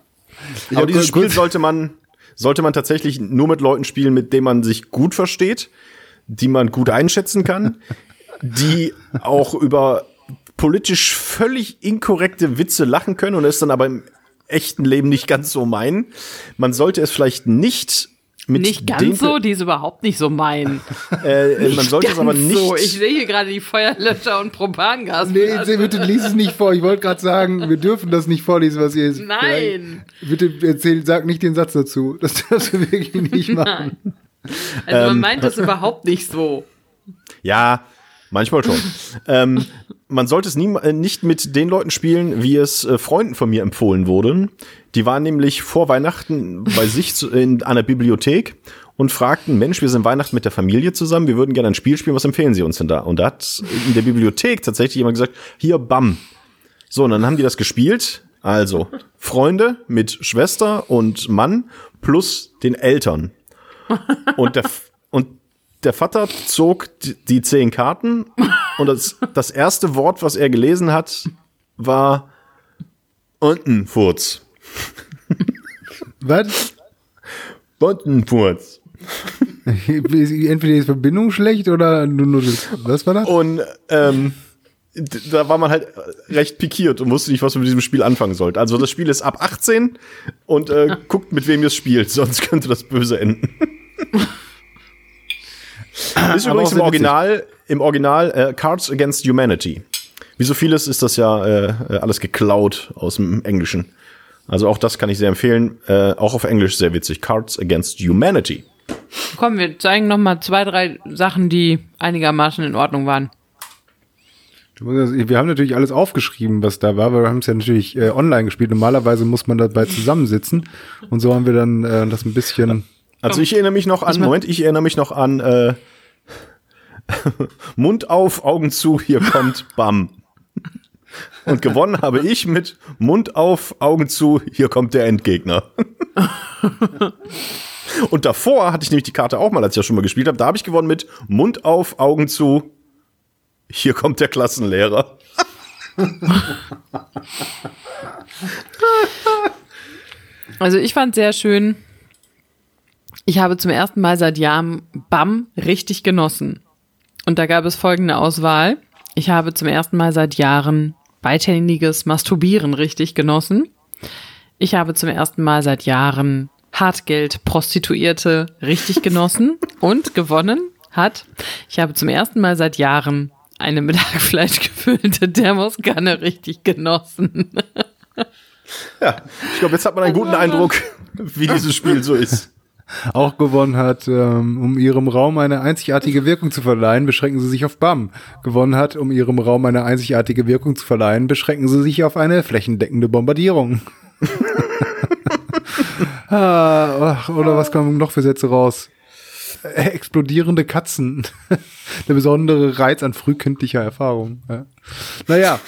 *laughs* Ich Aber dieses Spiel sollte man, sollte man tatsächlich nur mit Leuten spielen, mit denen man sich gut versteht, die man gut einschätzen kann, *laughs* die auch über politisch völlig inkorrekte Witze lachen können und es dann aber im echten Leben nicht ganz so meinen. Man sollte es vielleicht nicht nicht ganz so, die ist überhaupt nicht so mein. *laughs* Äh, man sollte es aber nicht. So. Ich sehe hier gerade die Feuerlöscher und Propangas. Nee, bitte lies es nicht vor. Ich wollte gerade sagen, wir dürfen das nicht vorlesen, was ihr ist. Nein. Bitte erzähl, sag nicht den Satz dazu. Das darfst du wirklich nicht *laughs* machen. Nein. Also man ähm, meint das *laughs* überhaupt nicht so. Ja, manchmal schon. *laughs* ähm, man sollte es nie, äh, nicht mit den Leuten spielen, wie es äh, Freunden von mir empfohlen wurde. Die waren nämlich vor Weihnachten bei *laughs* sich zu, in einer Bibliothek und fragten, Mensch, wir sind Weihnachten mit der Familie zusammen, wir würden gerne ein Spiel spielen, was empfehlen Sie uns denn da? Und da hat in der Bibliothek tatsächlich jemand gesagt, hier, bam. So, und dann haben die das gespielt. Also, Freunde mit Schwester und Mann plus den Eltern. Und der, der Vater zog die, zehn Karten und das, das erste Wort, was er gelesen hat, war Untenfurz. Was? Buntenfurz. Entweder die Verbindung schlecht oder nur, nur das. Was war das? Und ähm, da war man halt recht pikiert und wusste nicht, was man mit diesem Spiel anfangen sollte. Also das Spiel ist ab 18 und äh, guckt, mit wem ihr es spielt, sonst könnte das böse enden. Ist übrigens im Original, im Original äh, Cards Against Humanity. Wie so vieles ist das ja äh, äh, alles geklaut aus dem Englischen. Also auch das kann ich sehr empfehlen. Äh, auch auf Englisch sehr witzig. Cards Against Humanity. Komm, wir zeigen noch mal zwei, drei Sachen, die einigermaßen in Ordnung waren. Wir haben natürlich alles aufgeschrieben, was da war, weil wir haben es ja natürlich äh, online gespielt. Normalerweise muss man dabei zusammensitzen. Und so haben wir dann äh, das ein bisschen. Also ich erinnere mich noch an, Moment, ich erinnere mich noch an äh, *laughs* Mund auf, Augen zu, hier kommt Bam. Und gewonnen habe ich mit Mund auf, Augen zu, hier kommt der Endgegner. *laughs* Und davor hatte ich nämlich die Karte auch mal, als ich ja schon mal gespielt habe. Da habe ich gewonnen mit Mund auf, Augen zu, hier kommt der Klassenlehrer. *laughs* Also ich fand sehr schön. Ich habe zum ersten Mal seit Jahren BAM richtig genossen. Und da gab es folgende Auswahl. Ich habe zum ersten Mal seit Jahren beidhändiges Masturbieren richtig genossen. Ich habe zum ersten Mal seit Jahren Hartgeld Prostituierte richtig *laughs* genossen und gewonnen hat. Ich habe zum ersten Mal seit Jahren eine mit Hackfleisch gefüllte Thermoskanne richtig genossen. ja, ich glaube, jetzt hat man einen guten Eindruck, wie dieses Spiel so ist auch gewonnen hat, ähm, um ihrem Raum eine einzigartige Wirkung zu verleihen, beschränken sie sich auf BAM. Gewonnen hat, um ihrem Raum eine einzigartige Wirkung zu verleihen, beschränken sie sich auf eine flächendeckende Bombardierung. *laughs* ah, oder was kommen noch für Sätze raus? Äh, explodierende Katzen. *laughs* Der besondere Reiz an frühkindlicher Erfahrung. Ja. Naja.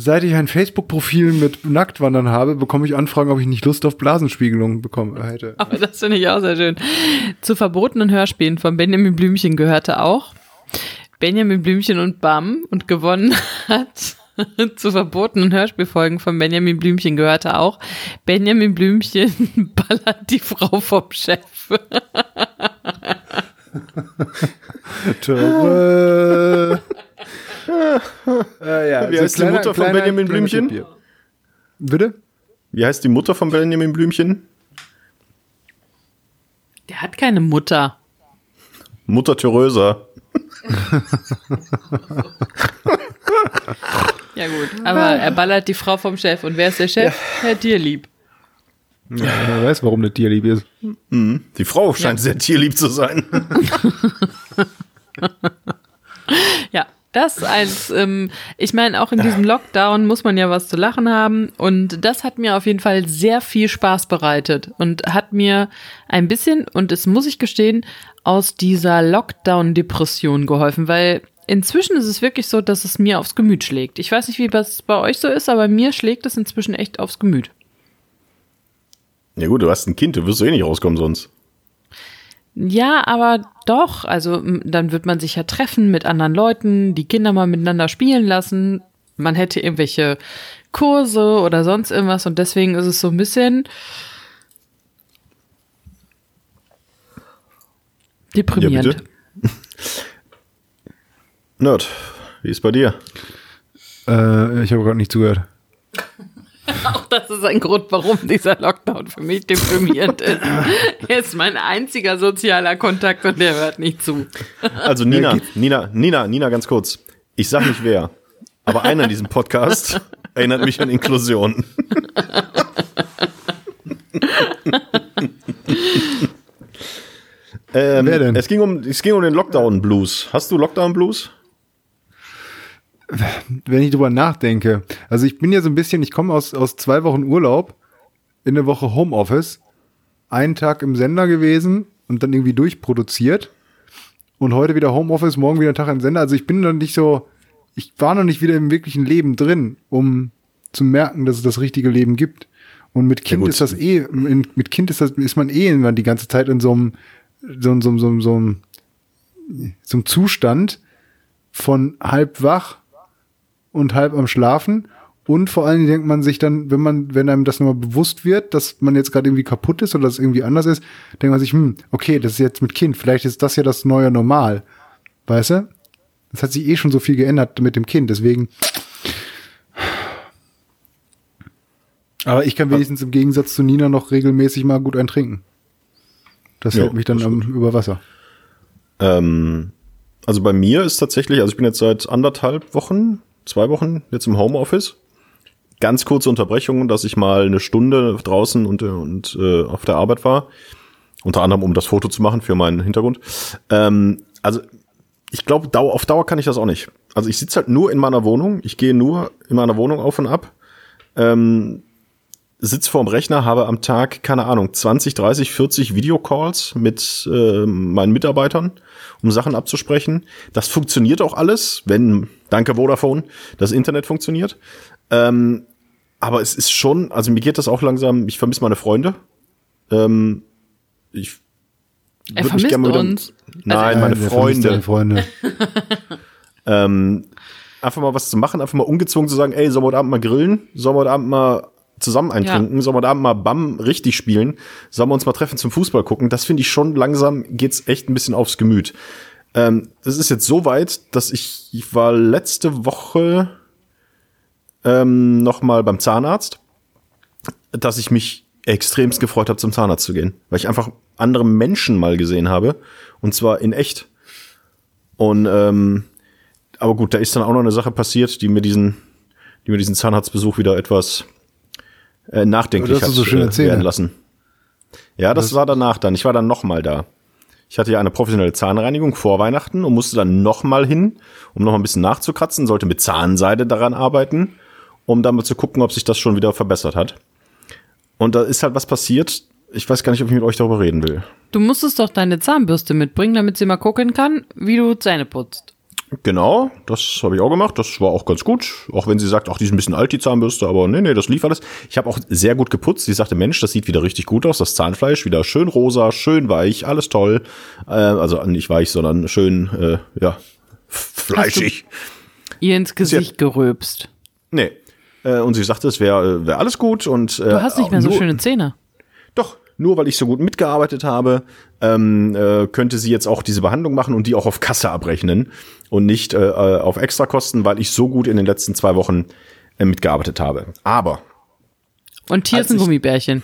Seit ich ein Facebook-Profil mit Nacktwandern habe, bekomme ich Anfragen, ob ich nicht Lust auf Blasenspiegelung bekommen hätte. Aber das finde ich auch sehr schön. Zu verbotenen Hörspielen von Benjamin Blümchen gehörte auch Benjamin Blümchen und Bam und gewonnen hat. *laughs* Zu verbotenen Hörspielfolgen von Benjamin Blümchen gehörte auch Benjamin Blümchen *laughs* ballert die Frau vom Chef. *laughs* Äh, ja, Wie heißt die Mutter von Benjamin Blümchen? Papier. Bitte? Wie heißt die Mutter von Benjamin Blümchen? Der hat keine Mutter. Mutter Theresa. Ja gut, aber er ballert die Frau vom Chef. Und wer ist der Chef? Herr Tierlieb. Ja, wer weiß, warum das Tier lieb ist. Die Frau scheint sehr tierlieb zu sein. *laughs* Ja, das als, ähm, ich meine, auch in diesem Lockdown muss man ja was zu lachen haben. Und das hat mir auf jeden Fall sehr viel Spaß bereitet und hat mir ein bisschen, und das muss ich gestehen, aus dieser Lockdown-Depression geholfen, weil inzwischen ist es wirklich so, dass es mir aufs Gemüt schlägt. Ich weiß nicht, wie das bei euch so ist, aber mir schlägt es inzwischen echt aufs Gemüt. Ja gut, du hast ein Kind, du wirst eh nicht rauskommen sonst. Ja, aber doch. Also dann wird man sich ja treffen mit anderen Leuten, die Kinder mal miteinander spielen lassen. Man hätte irgendwelche Kurse oder sonst irgendwas und deswegen ist es so ein bisschen deprimierend. Ja, bitte. *laughs* Nerd, wie ist bei dir? Äh, ich habe gerade nicht zugehört. *laughs* Auch das ist ein Grund, warum dieser Lockdown für mich deprimierend ist. Er ist mein einziger sozialer Kontakt und der hört nicht zu. Also Nina, Nina, Nina, Nina, ganz kurz. Ich sag nicht wer, aber einer in diesem Podcast erinnert mich an Inklusion. ähm, Wer denn? Es ging um, es ging um den Lockdown Blues. Hast du Lockdown Blues? Wenn ich drüber nachdenke. Also ich bin ja so ein bisschen, ich komme aus, aus zwei Wochen Urlaub, in der Woche Homeoffice, einen Tag im Sender gewesen und dann irgendwie durchproduziert. Und heute wieder Homeoffice, morgen wieder Tag im Sender. Also ich bin noch nicht so, ich war noch nicht wieder im wirklichen Leben drin, um zu merken, dass es das richtige Leben gibt. Und mit Kind gut. ist das eh, mit Kind ist das, ist man eh immer die ganze Zeit in so, einem- so, einem- so, einem- so, einem- so einem Zustand von halb wach und halb am Schlafen. Und vor allen Dingen denkt man sich dann, wenn man, wenn einem das nochmal bewusst wird, dass man jetzt gerade irgendwie kaputt ist oder dass es irgendwie anders ist, denkt man sich, hm, okay, das ist jetzt mit Kind, vielleicht ist das ja das neue Normal. Weißt du? Das hat sich eh schon so viel geändert mit dem Kind, deswegen. Aber ich kann wenigstens im Gegensatz zu Nina noch regelmäßig mal gut eintrinken. Das Ja, hält mich dann am, über Wasser. Ähm, also bei mir ist tatsächlich, also ich bin jetzt seit anderthalb Wochen, zwei Wochen jetzt im Homeoffice. Ganz kurze Unterbrechung, dass ich mal eine Stunde draußen und, äh, und äh, auf der Arbeit war. Unter anderem, um das Foto zu machen für meinen Hintergrund. Ähm, also ich glaube, Dau auf Dauer kann ich das auch nicht. Also ich sitze halt nur in meiner Wohnung. Ich gehe nur in meiner Wohnung auf und ab. Ähm, sitz vorm Rechner, habe am Tag, keine Ahnung, 20, 30, 40 Videocalls mit äh, meinen Mitarbeitern, um Sachen abzusprechen. Das funktioniert auch alles, wenn, danke Vodafone, das Internet funktioniert. Ähm, aber es ist schon, also mir geht das auch langsam, ich vermisse meine Freunde. Ähm, ich Er mich vermisst gerne mal wieder- uns. Nein, meine der vermisst Freunde. Freunde. *laughs* ähm, einfach mal was zu machen, einfach mal ungezwungen zu sagen, ey, sollen wir heute Abend mal grillen? Sollen wir heute Abend mal zusammen eintrinken? Sollen wir heute Abend mal BAM richtig spielen? Sollen wir uns mal treffen zum Fußball gucken? Das finde ich schon langsam, geht's echt ein bisschen aufs Gemüt. Ähm, das ist jetzt so weit, dass ich, ich war letzte Woche ähm, noch mal beim Zahnarzt, dass ich mich extremst gefreut habe, zum Zahnarzt zu gehen, weil ich einfach andere Menschen mal gesehen habe und zwar in echt. Und ähm, aber gut, da ist dann auch noch eine Sache passiert, die mir diesen, die mir diesen Zahnarztbesuch wieder etwas äh, nachdenklich das hat so äh, werden lassen. Ja, das, war danach dann. Ich war dann noch mal da. Ich hatte ja eine professionelle Zahnreinigung vor Weihnachten und musste dann noch mal hin, um noch mal ein bisschen nachzukratzen, sollte mit Zahnseide daran arbeiten, um dann mal zu gucken, ob sich das schon wieder verbessert hat. Und da ist halt was passiert. Ich weiß gar nicht, ob ich mit euch darüber reden will. Du musstest doch deine Zahnbürste mitbringen, damit sie mal gucken kann, wie du Zähne putzt. Genau, das habe ich auch gemacht. Das war auch ganz gut. Auch wenn sie sagt, ach, die ist ein bisschen alt, die Zahnbürste, aber nee, nee, das lief alles. Ich habe auch sehr gut geputzt. Sie sagte, Mensch, das sieht wieder richtig gut aus. Das Zahnfleisch wieder schön rosa, schön weich, alles toll. Äh, also nicht weich, sondern schön, äh, ja, fleischig. Ihr ins Gesicht geröbst. Nee. Äh, und sie sagte, es wäre wär alles gut und. Äh, Du hast nicht mehr so schöne Zähne. Doch, nur weil ich so gut mitgearbeitet habe, ähm, äh, könnte sie jetzt auch diese Behandlung machen und die auch auf Kasse abrechnen und nicht äh, äh, auf Extrakosten, weil ich so gut in den letzten zwei Wochen äh, mitgearbeitet habe. Aber, Und hier ist ein Gummibärchen.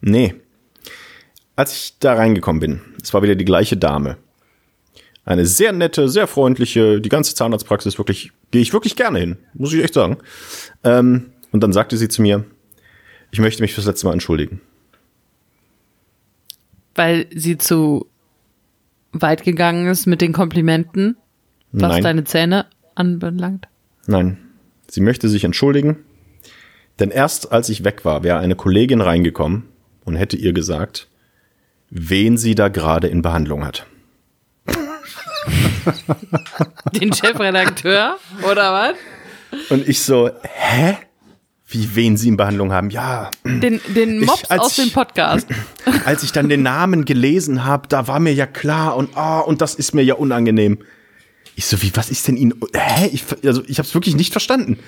nee. Als ich da reingekommen bin, es war wieder die gleiche Dame. Eine sehr nette, sehr freundliche, die ganze Zahnarztpraxis wirklich, gehe ich wirklich gerne hin, muss ich echt sagen. Ähm, und dann sagte sie zu mir, ich möchte mich fürs letzte Mal entschuldigen. Weil sie zu weit gegangen ist mit den Komplimenten, was Nein. deine Zähne anbelangt. Nein, sie möchte sich entschuldigen, denn erst als ich weg war, wäre eine Kollegin reingekommen und hätte ihr gesagt, wen sie da gerade in Behandlung hat. Den Chefredakteur oder was? Und ich so, hä? Wie wen sie in Behandlung haben? Ja, Den, den Ich- Mops als aus dem ich- Podcast. *clears throat* als ich dann den Namen gelesen habe, da war mir ja klar und ah, und das ist mir ja unangenehm. Ich so, wie, was ist denn Ihnen? Hä? Ich, also, ich habe es wirklich nicht verstanden.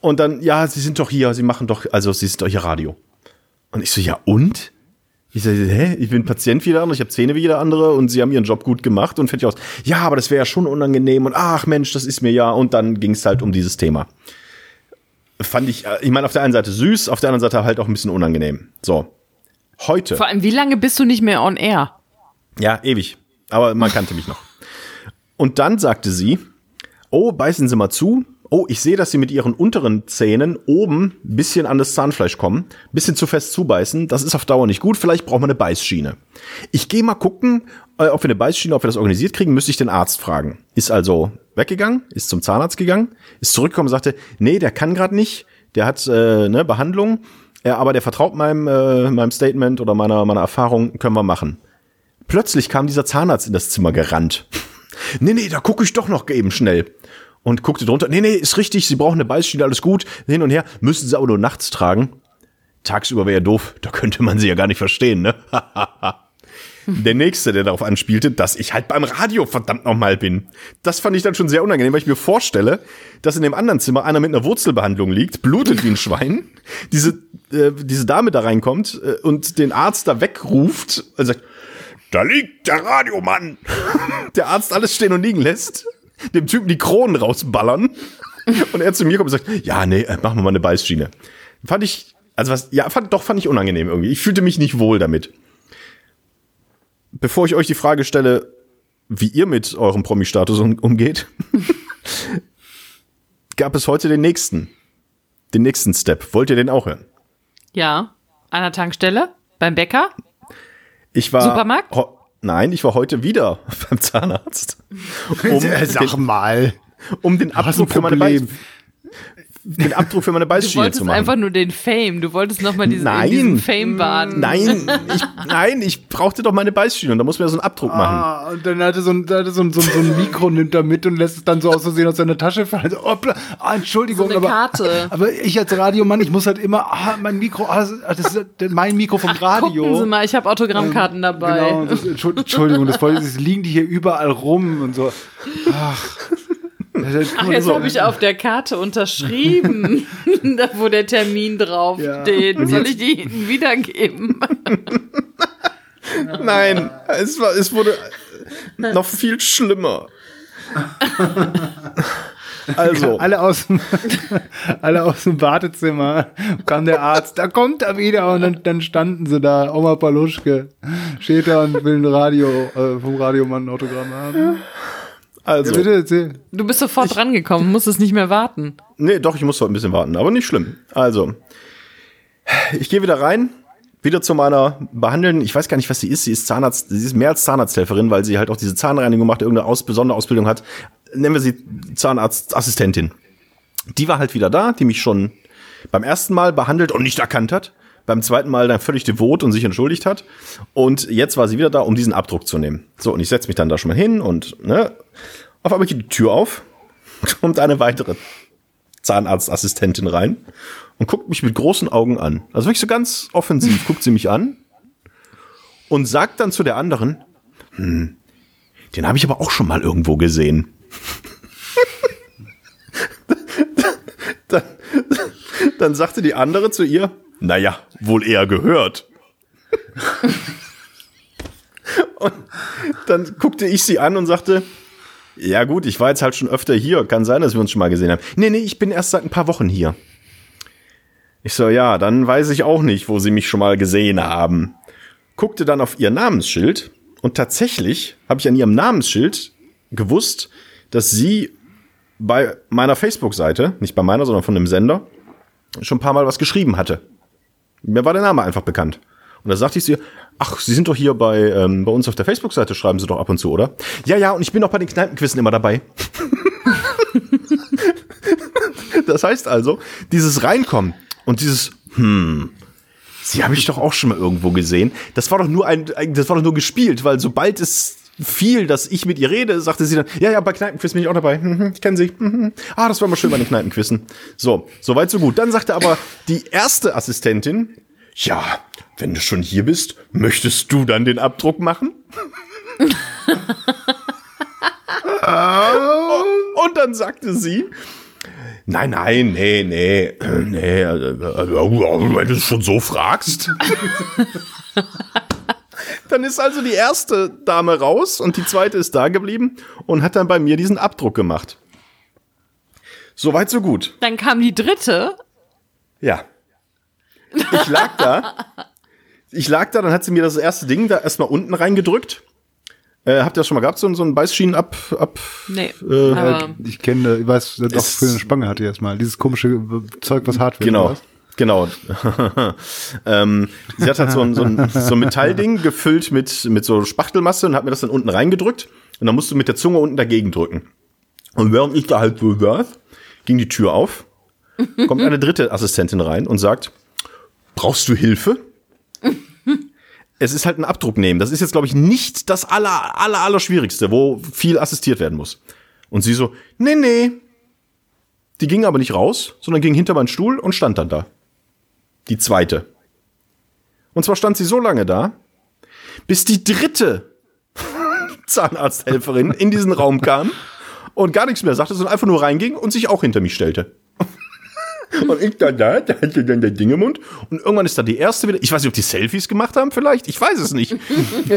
Und dann, ja, Sie sind doch hier, Sie machen doch, also Sie sind doch hier Radio. Und ich so, ja und? Ich so, hä? Ich bin Patient wie jeder andere, ich habe Zähne wie jeder andere und Sie haben Ihren Job gut gemacht und fertig aus. Ja, aber das wäre ja schon unangenehm und ach Mensch, das ist mir ja. Und dann ging es halt um dieses Thema. Fand ich, äh, ich meine, auf der einen Seite süß, auf der anderen Seite halt auch ein bisschen unangenehm. So. Heute. Vor allem, wie lange bist du nicht mehr on air? Ja, ewig. Aber man kannte mich noch. Und dann sagte sie, oh, beißen Sie mal zu. Oh, ich sehe, dass Sie mit Ihren unteren Zähnen oben bisschen an das Zahnfleisch kommen. Bisschen zu fest zubeißen. Das ist auf Dauer nicht gut. Vielleicht braucht man eine Beißschiene. Ich gehe mal gucken, äh, ob wir eine Beißschiene, ob wir das organisiert kriegen, müsste ich den Arzt fragen. Ist also weggegangen, ist zum Zahnarzt gegangen, ist zurückgekommen und sagte, nee, der kann gerade nicht. Der hat äh, ne, Behandlung. Ja, aber der vertraut meinem, äh, meinem Statement oder meiner, meiner Erfahrung, können wir machen. Plötzlich kam dieser Zahnarzt in das Zimmer gerannt. *laughs* nee, nee, da gucke ich doch noch eben schnell. Und guckte drunter. Nee, nee, ist richtig, Sie brauchen eine Beißschiene, alles gut. Hin und her. Müssen Sie aber nur nachts tragen. Tagsüber wäre ja doof. Da könnte man sie ja gar nicht verstehen, ne? *laughs* Der nächste, der darauf anspielte, dass ich halt beim Radio verdammt nochmal bin. Das fand ich dann schon sehr unangenehm, weil ich mir vorstelle, dass in dem anderen Zimmer einer mit einer Wurzelbehandlung liegt, blutet wie ein Schwein, diese, äh, diese Dame da reinkommt äh, und den Arzt da wegruft und sagt, da liegt der Radiomann. *laughs* Der Arzt alles stehen und liegen lässt, dem Typen die Kronen rausballern und er zu mir kommt und sagt, ja, nee, äh, machen wir mal eine Beißschiene. Fand ich, also was, ja, fand, doch fand ich unangenehm irgendwie. Ich fühlte mich nicht wohl damit. Bevor ich euch die Frage stelle, wie ihr mit eurem Promi-Status um, umgeht, *laughs* gab es heute den nächsten. Den nächsten Step. Wollt ihr den auch hören? Ja. An der Tankstelle? Beim Bäcker? Ich war. Supermarkt? Nein, ich war heute wieder *laughs* beim Zahnarzt. *laughs* Um, Sag den, mal. um den Abdruck für meine Beiß. Den Abdruck für meine Du Beißschiene zu wolltest machen. einfach nur den Fame. Du wolltest nochmal diesen, Nein. diesen Fame baden. Nein, *laughs* ich, nein, ich brauchte doch meine Beißschiene und da muss man ja so einen Abdruck machen. Ah, und dann hatte so ein, hatte so ein, so ein, so ein Mikro nimmt er mit und lässt es dann so aus Versehen aus seiner Tasche fallen. So, hoppla, ah, Entschuldigung, So eine aber, Karte. aber ich als Radiomann, ich muss halt immer, ah, mein Mikro, ah, das ist mein Mikro vom Radio. Gucken Sie mal, ich habe Autogrammkarten dabei. Genau, das, Entschuld- Entschuldigung, das das liegen die hier überall rum und so. Ach. *laughs* Ach, jetzt habe ich auf der Karte unterschrieben, *laughs* da wo der Termin drauf Ja. steht. Soll ich die Ihnen wiedergeben? *laughs* Nein, es, war, es wurde noch viel schlimmer. *laughs* Also, Alle aus, dem, alle aus dem Wartezimmer kam der Arzt, da kommt er wieder und dann, dann standen sie da, Oma Paluschke steht da und will ein Radio, äh, vom Radiomann ein Autogramm haben. Also. Du bist sofort drangekommen, musstest nicht mehr warten. Nee, doch, ich muss heute ein bisschen warten, aber nicht schlimm. Also, ich gehe wieder rein, wieder zu meiner behandelnden, ich weiß gar nicht, was sie ist, sie ist Zahnarzt, sie ist mehr als Zahnarzthelferin, weil sie halt auch diese Zahnreinigung macht, irgendeine Aus besondere Ausbildung hat. Nennen wir sie Zahnarztassistentin. Die war halt wieder da, die mich schon beim ersten Mal behandelt und nicht erkannt hat. Beim zweiten Mal dann völlig devot und sich entschuldigt hat. Und jetzt war sie wieder da, um diesen Abdruck zu nehmen. So, und ich setze mich dann da schon mal hin und, ne, Auf einmal geht die Tür auf, *laughs* kommt eine weitere Zahnarztassistentin rein und guckt mich mit großen Augen an. Also wirklich so ganz offensiv *laughs* guckt sie mich an und sagt dann zu der anderen, hm, den habe ich aber auch schon mal irgendwo gesehen. *laughs* dann, dann sagte die andere zu ihr, naja, wohl eher gehört. und dann guckte ich sie an und sagte, ja gut, ich war jetzt halt schon öfter hier. Kann sein, dass wir uns schon mal gesehen haben. Nee, nee, ich bin erst seit ein paar Wochen hier. Ich so, ja, dann weiß ich auch nicht, wo sie mich schon mal gesehen haben. Guckte dann auf ihr Namensschild und tatsächlich habe ich an ihrem Namensschild gewusst, dass sie bei meiner Facebook-Seite, nicht bei meiner, sondern von dem Sender, schon ein paar Mal was geschrieben hatte. Mir war der Name einfach bekannt. Und da sagte ich sie, ach, Sie sind doch hier bei, ähm, bei uns auf der Facebook-Seite, schreiben Sie doch ab und zu, oder? Ja, ja, und ich bin auch bei den Kneipenquissen immer dabei. *laughs* das heißt also, dieses Reinkommen und dieses, hm, Sie habe ich doch auch schon mal irgendwo gesehen. Das war doch nur ein, das war doch nur gespielt, weil sobald es fiel, dass ich mit ihr rede, sagte sie dann, ja, ja, bei Kneipenquiz bin ich auch dabei. Mhm, ich kenne sie. Mhm. Ah, das war mal schön bei den Kneipenquissen. So, soweit so gut. Dann sagte aber die erste Assistentin, ja, wenn du schon hier bist, möchtest du dann den Abdruck machen? *laughs* Und dann sagte sie, nein, nein, nee, nee, nee, wenn du es schon so fragst. *laughs* dann ist also die erste Dame raus und die zweite ist da geblieben und hat dann bei mir diesen Abdruck gemacht. Soweit, so gut. Dann kam die dritte. Ja. Ich lag da. Ich lag da, dann hat sie mir das erste Ding da erstmal unten reingedrückt. Äh, habt ihr das schon mal gehabt, so, so ein Beißschienen ab, ab? Nee. Äh, aber Ich kenne, ich weiß, Es- für eine Spange hatte ich erstmal. Dieses komische Zeug, was hart wird. Genau. oder was? Genau. *laughs* ähm, sie hat halt so ein, so, ein, so ein Metallding gefüllt mit, mit so Spachtelmasse und hat mir das dann unten reingedrückt. Und dann musst du mit der Zunge unten dagegen drücken. Und während ich da halt so saß, ging die Tür auf, kommt eine dritte Assistentin rein und sagt, brauchst du Hilfe? es ist halt ein Abdruck nehmen. Das ist jetzt, glaube ich, nicht das aller, aller, aller Schwierigste, wo viel assistiert werden muss. Und sie so, nee, nee. Die ging aber nicht raus, sondern ging hinter meinen Stuhl und stand dann da. Die zweite. Und zwar stand sie so lange da, bis die dritte *laughs* Zahnarzthelferin in diesen Raum kam und gar nichts mehr sagte, sondern einfach nur reinging und sich auch hinter mich stellte. *laughs* Und ich da, da, da hatte dann der Ding im Mund. Und irgendwann ist dann die erste wieder. Ich weiß nicht, ob die Selfies gemacht haben, vielleicht. Ich weiß es nicht. *laughs*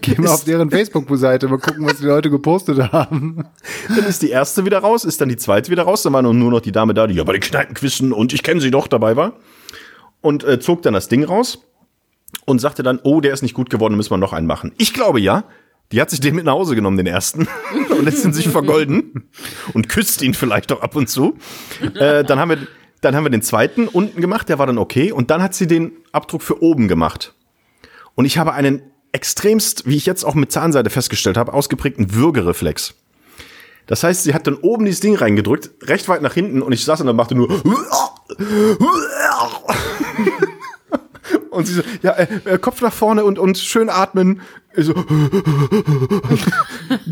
Geh mal auf deren Facebook-Seite, mal gucken, was die Leute gepostet haben. dann ist die erste wieder raus, ist dann die zweite wieder raus. Dann war nur noch die Dame da, die ja bei den Kneipenquissen und ich kenne sie doch dabei war. Und äh, zog dann das Ding raus und sagte dann, oh, der ist nicht gut geworden, müssen wir noch einen machen. Ich glaube ja. Die hat sich den mit nach Hause genommen, den ersten, *laughs* und lässt ihn sich vergolden und küsst ihn vielleicht auch ab und zu. Äh, dann haben wir, dann haben wir den zweiten unten gemacht, der war dann okay, und dann hat sie den Abdruck für oben gemacht. Und ich habe einen extremst, wie ich jetzt auch mit Zahnseide festgestellt habe, ausgeprägten Würgereflex. Das heißt, sie hat dann oben dieses Ding reingedrückt, recht weit nach hinten, und ich saß und dann machte nur *laughs* und sie so, ja, äh, äh, Kopf nach vorne und, und schön atmen. Ich so, *laughs*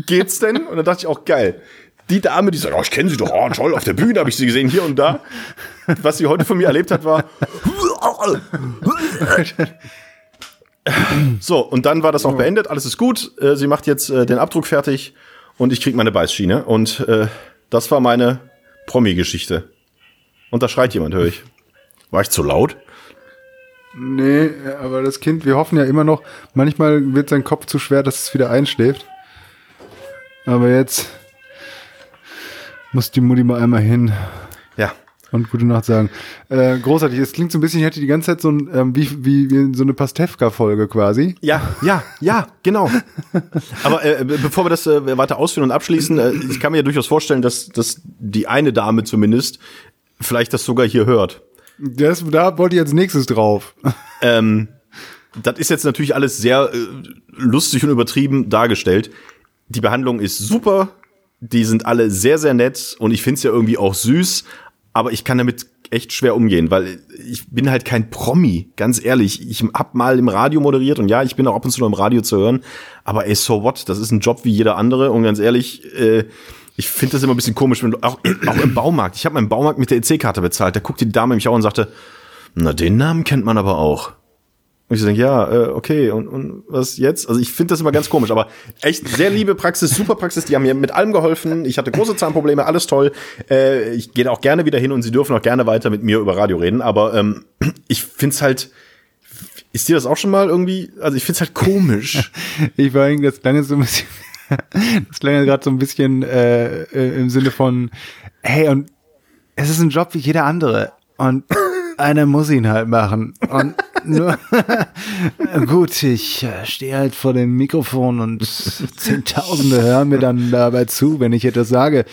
geht's denn? Und dann dachte ich auch, geil. Die Dame, die sagt, oh, ich kenne sie doch, oh, toll, auf der Bühne habe ich sie gesehen, hier und da. Was sie heute von mir erlebt hat, war. *laughs* So, und dann war das auch beendet, alles ist gut. Äh, Sie macht jetzt äh, den Abdruck fertig und ich krieg meine Beißschiene. Und äh, das war meine Promi-Geschichte. Und da schreit jemand, höre ich. War ich zu laut? Nee, aber das Kind, wir hoffen ja immer noch, manchmal wird sein Kopf zu schwer, dass es wieder einschläft. Aber jetzt muss die Mutti mal einmal hin. Und gute Nacht sagen. Äh, großartig, es klingt so ein bisschen, ich hätte die ganze Zeit so ein, ähm, wie, wie, wie so eine Pastewka-Folge quasi. Ja, ja, ja, genau. Aber äh, be- bevor wir das äh, weiter ausführen und abschließen, äh, ich kann mir ja durchaus vorstellen, dass, dass die eine Dame zumindest vielleicht das sogar hier hört. Das, da wollte ich als nächstes drauf. Ähm, das ist jetzt natürlich alles sehr äh, lustig und übertrieben dargestellt. Die Behandlung ist super, die sind alle sehr, sehr nett und ich finde es ja irgendwie auch süß, aber ich kann damit echt schwer umgehen, weil ich bin halt kein Promi, ganz ehrlich. Ich hab mal im Radio moderiert und ja, ich bin auch ab und zu noch im Radio zu hören, aber ey, so what? Das ist ein Job wie jeder andere und ganz ehrlich, äh, ich finde das immer ein bisschen komisch, wenn auch, *clears throat* auch im Baumarkt. Ich habe meinen Baumarkt mit der EC-Karte bezahlt. Da guckte die Dame mich auch und sagte, na, den Namen kennt man aber auch. Und ich denke, ja, äh, okay, und, und was jetzt? Also ich finde das immer ganz komisch, aber echt sehr liebe Praxis, super Praxis, die haben mir mit allem geholfen. Ich hatte große Zahnprobleme, alles toll. Äh, ich gehe auch gerne wieder hin und sie dürfen auch gerne weiter mit mir über Radio reden, aber ähm, *clears throat* ich finde es halt, ist dir das auch schon mal irgendwie, also ich finde es halt komisch. *laughs* ich war irgendwie das lange so ein bisschen, *laughs* das klang gerade so ein bisschen äh, äh, im Sinne von, hey, und es ist ein Job wie jeder andere. Und einer muss ihn halt machen. Und nur, *laughs* gut, ich äh, stehe halt vor dem Mikrofon und *laughs* Zehntausende hören mir dann dabei zu, wenn ich etwas sage.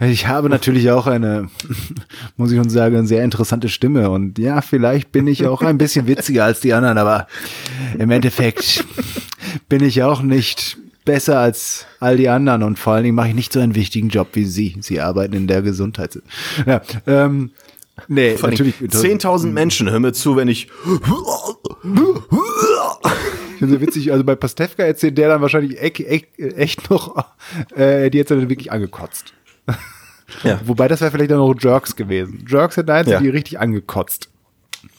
Ich habe natürlich auch eine, *laughs* muss ich uns sagen, eine sehr interessante Stimme. Und ja, vielleicht bin ich auch ein bisschen witziger als die anderen, aber im Endeffekt bin ich auch nicht besser als all die anderen und vor allen Dingen mache ich nicht so einen wichtigen Job wie Sie. Sie arbeiten in der Gesundheit. Ja, ähm, Nee, Von natürlich. 10.000 Menschen hören mir zu, wenn ich. Ich finde so witzig, also bei Pastewka erzählt der dann wahrscheinlich echt, echt, echt noch, äh, die jetzt dann wirklich angekotzt. Ja. Wobei das wäre vielleicht dann noch Jerks gewesen. Jerks hätte eins ja. die richtig angekotzt.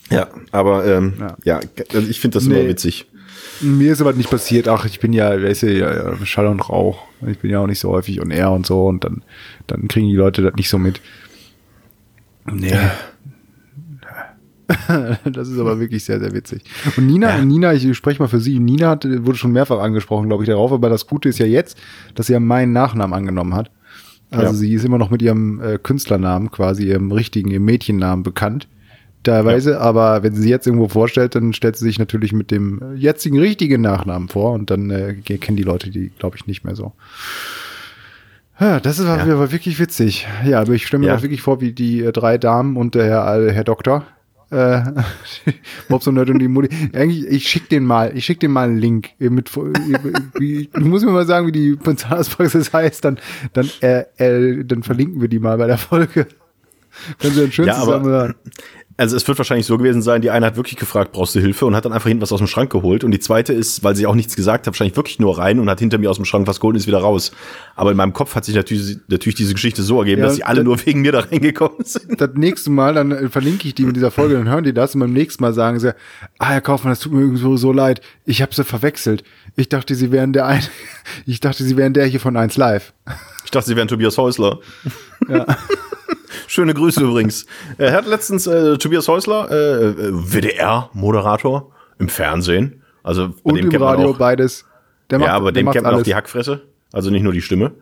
Ja, aber ähm, ja. ja, also ich finde das nee. immer witzig. Mir ist aber nicht passiert. Ach, ich bin ja, weißt du, ja, Schall und Rauch. Ich bin ja auch nicht so häufig und er und so und dann, dann kriegen die Leute das nicht so mit. Nee. *laughs* das ist aber wirklich sehr, sehr witzig. Und Nina, ja. Nina, ich spreche mal für sie, Nina hat, wurde schon mehrfach angesprochen, glaube ich, darauf, aber das Gute ist ja jetzt, dass sie ja meinen Nachnamen angenommen hat. Also ja. sie ist immer noch mit ihrem äh, Künstlernamen, quasi ihrem richtigen, ihrem Mädchennamen bekannt. Teilweise, ja. aber wenn sie sich jetzt irgendwo vorstellt, dann stellt sie sich natürlich mit dem jetzigen richtigen Nachnamen vor und dann äh, kennen die Leute die, glaube ich, nicht mehr so. Ja, das ist ja. aber wirklich witzig. Ja, aber ich stelle mir ja. auch wirklich vor, wie die äh, drei Damen und der Herr, äh, Herr Doktor, äh, *laughs* Bobs und Nerd und die Mutti. Eigentlich, ich schick den mal, ich schick den mal einen Link. Mit, wie, du musst mir mal sagen, wie die Zahnarztpraxis heißt, dann, dann, äh, äh, dann verlinken wir die mal bei der Folge. Können Sie dann schön ja, zusammen hören. Also es wird wahrscheinlich so gewesen sein, die eine hat wirklich gefragt, brauchst du Hilfe und hat dann einfach hinten was aus dem Schrank geholt und die zweite ist, weil sie auch nichts gesagt hat, wahrscheinlich wirklich nur rein und hat hinter mir aus dem Schrank was geholt und ist wieder raus. Aber in meinem Kopf hat sich natürlich, natürlich diese Geschichte so ergeben, ja, dass sie alle das, nur wegen mir da reingekommen sind. Das nächste Mal, dann äh, verlinke ich die mit dieser Folge, dann hören die das und beim nächsten Mal sagen sie, ah Herr Kaufmann, das tut mir so, so leid, ich habe sie verwechselt. Ich dachte, sie wären der ein, *laughs* ich dachte, sie wären der hier von 1 Live. Ich dachte, sie wären Tobias Häusler. Ja. *laughs* Schöne Grüße übrigens. *laughs* Er hat letztens äh, Tobias Häusler, äh, äh WDR-Moderator im Fernsehen. Also bei Und dem im Radio auch, beides. Der macht, ja, aber dem kennt man auch die Hackfresse. Also nicht nur die Stimme.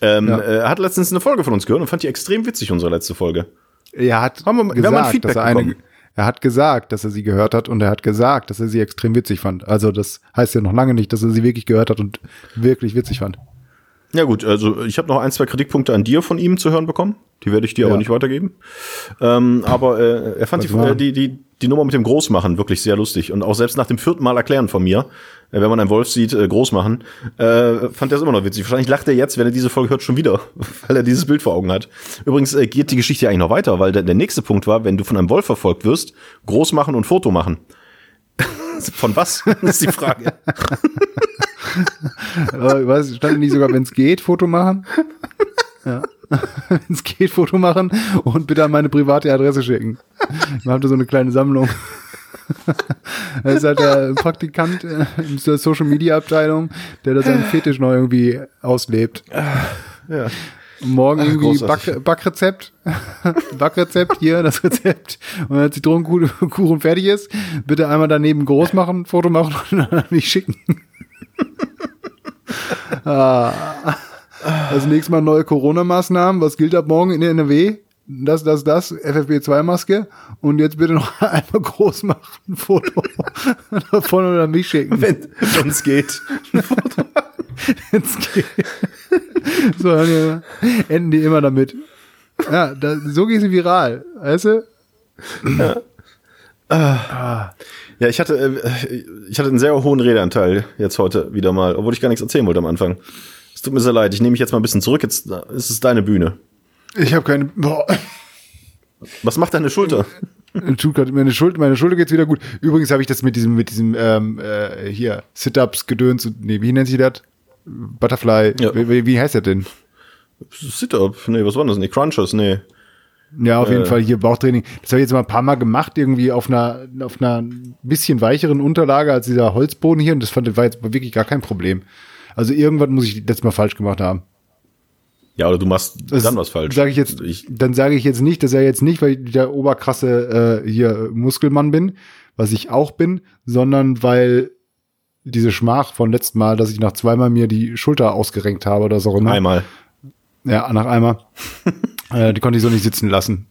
Ähm, ja. Er hat letztens eine Folge von uns gehört und fand die extrem witzig, unsere letzte Folge. Er hat haben wir, gesagt, wir haben ein Feedback dass er eine, er hat gesagt, dass er sie gehört hat und er hat gesagt, dass er sie extrem witzig fand. Also das heißt ja noch lange nicht, dass er sie wirklich gehört hat und wirklich witzig fand. Ja gut, also ich habe noch ein, zwei Kritikpunkte an dir von ihm zu hören bekommen. Die werde ich dir ja. aber nicht weitergeben. Ähm, aber äh, er fand die, äh, die, die, die Nummer mit dem Großmachen wirklich sehr lustig. Und auch selbst nach dem vierten Mal erklären von mir, äh, wenn man einen Wolf sieht, äh, Großmachen, äh, fand er es immer noch witzig. Wahrscheinlich lacht er jetzt, wenn er diese Folge hört, schon wieder, *laughs* weil er dieses Bild vor Augen hat. Übrigens äh, geht die Geschichte eigentlich noch weiter, weil der, der nächste Punkt war, wenn du von einem Wolf verfolgt wirst, Großmachen und Foto machen. Von was? *laughs* ist die Frage. *laughs* was, stand nicht sogar, wenn es geht, Foto machen? Ja. *laughs* wenn es geht, Foto machen und bitte an meine private Adresse schicken. Man hatte so eine kleine Sammlung. Er ist halt der Praktikant in der Social Media Abteilung, der da seinen *sighs* Fetisch noch irgendwie auslebt. Ja. Morgen irgendwie Back, Backrezept. *laughs* Backrezept, hier, das Rezept. Und wenn Zitronenkuchen fertig ist, bitte einmal daneben groß machen, Foto machen und dann an mich schicken. *laughs* ah. Das nächste Mal neue Corona-Maßnahmen. Was gilt ab morgen in der NRW? Das, das, das, FFP2-Maske. Und jetzt bitte noch *laughs* einmal groß machen, ein Foto davon oder mich schicken. Wenn es geht. Ein Foto. Wenn es geht. *laughs* So, dann enden die immer damit. Ja, da, so geht sie viral. Weißt du? Ja. Ah. Ja, ich hatte, äh, ich hatte einen sehr hohen Redeanteil jetzt heute wieder mal, obwohl ich gar nichts erzählen wollte am Anfang. Es tut mir sehr leid. Ich nehme mich jetzt mal ein bisschen zurück. Jetzt ist es deine Bühne. Ich habe keine. Boah. Was macht deine Schulter? Tut grad meine Schulter, meine Schulter geht's wieder gut. Übrigens habe ich das mit diesem, mit diesem ähm, äh, hier Sit-ups gedöns. und- Nee, wie nennt sich das? Butterfly. Ja. Wie, wie heißt das denn? Sit-up. Nee, was war das? Nee, Crunchers, nee. Ja, auf jeden Äh. Fall hier Bauchtraining. Das habe ich jetzt mal ein paar Mal gemacht, irgendwie auf einer, auf einer bisschen weicheren Unterlage als dieser Holzboden hier. Und das fand, war jetzt wirklich gar kein Problem. Also irgendwas muss ich letztes Mal falsch gemacht haben. Ja, oder du machst Das dann was falsch. Sag ich jetzt, Ich, dann sage ich jetzt nicht, dass er jetzt nicht, weil ich der oberkrasse äh, hier Muskelmann bin, was ich auch bin, sondern weil diese Schmach von letztem Mal, dass ich nach zweimal mir die Schulter ausgerenkt habe oder so. Ne? einmal. Ja, nach einmal. *laughs* äh, die konnte ich so nicht sitzen lassen.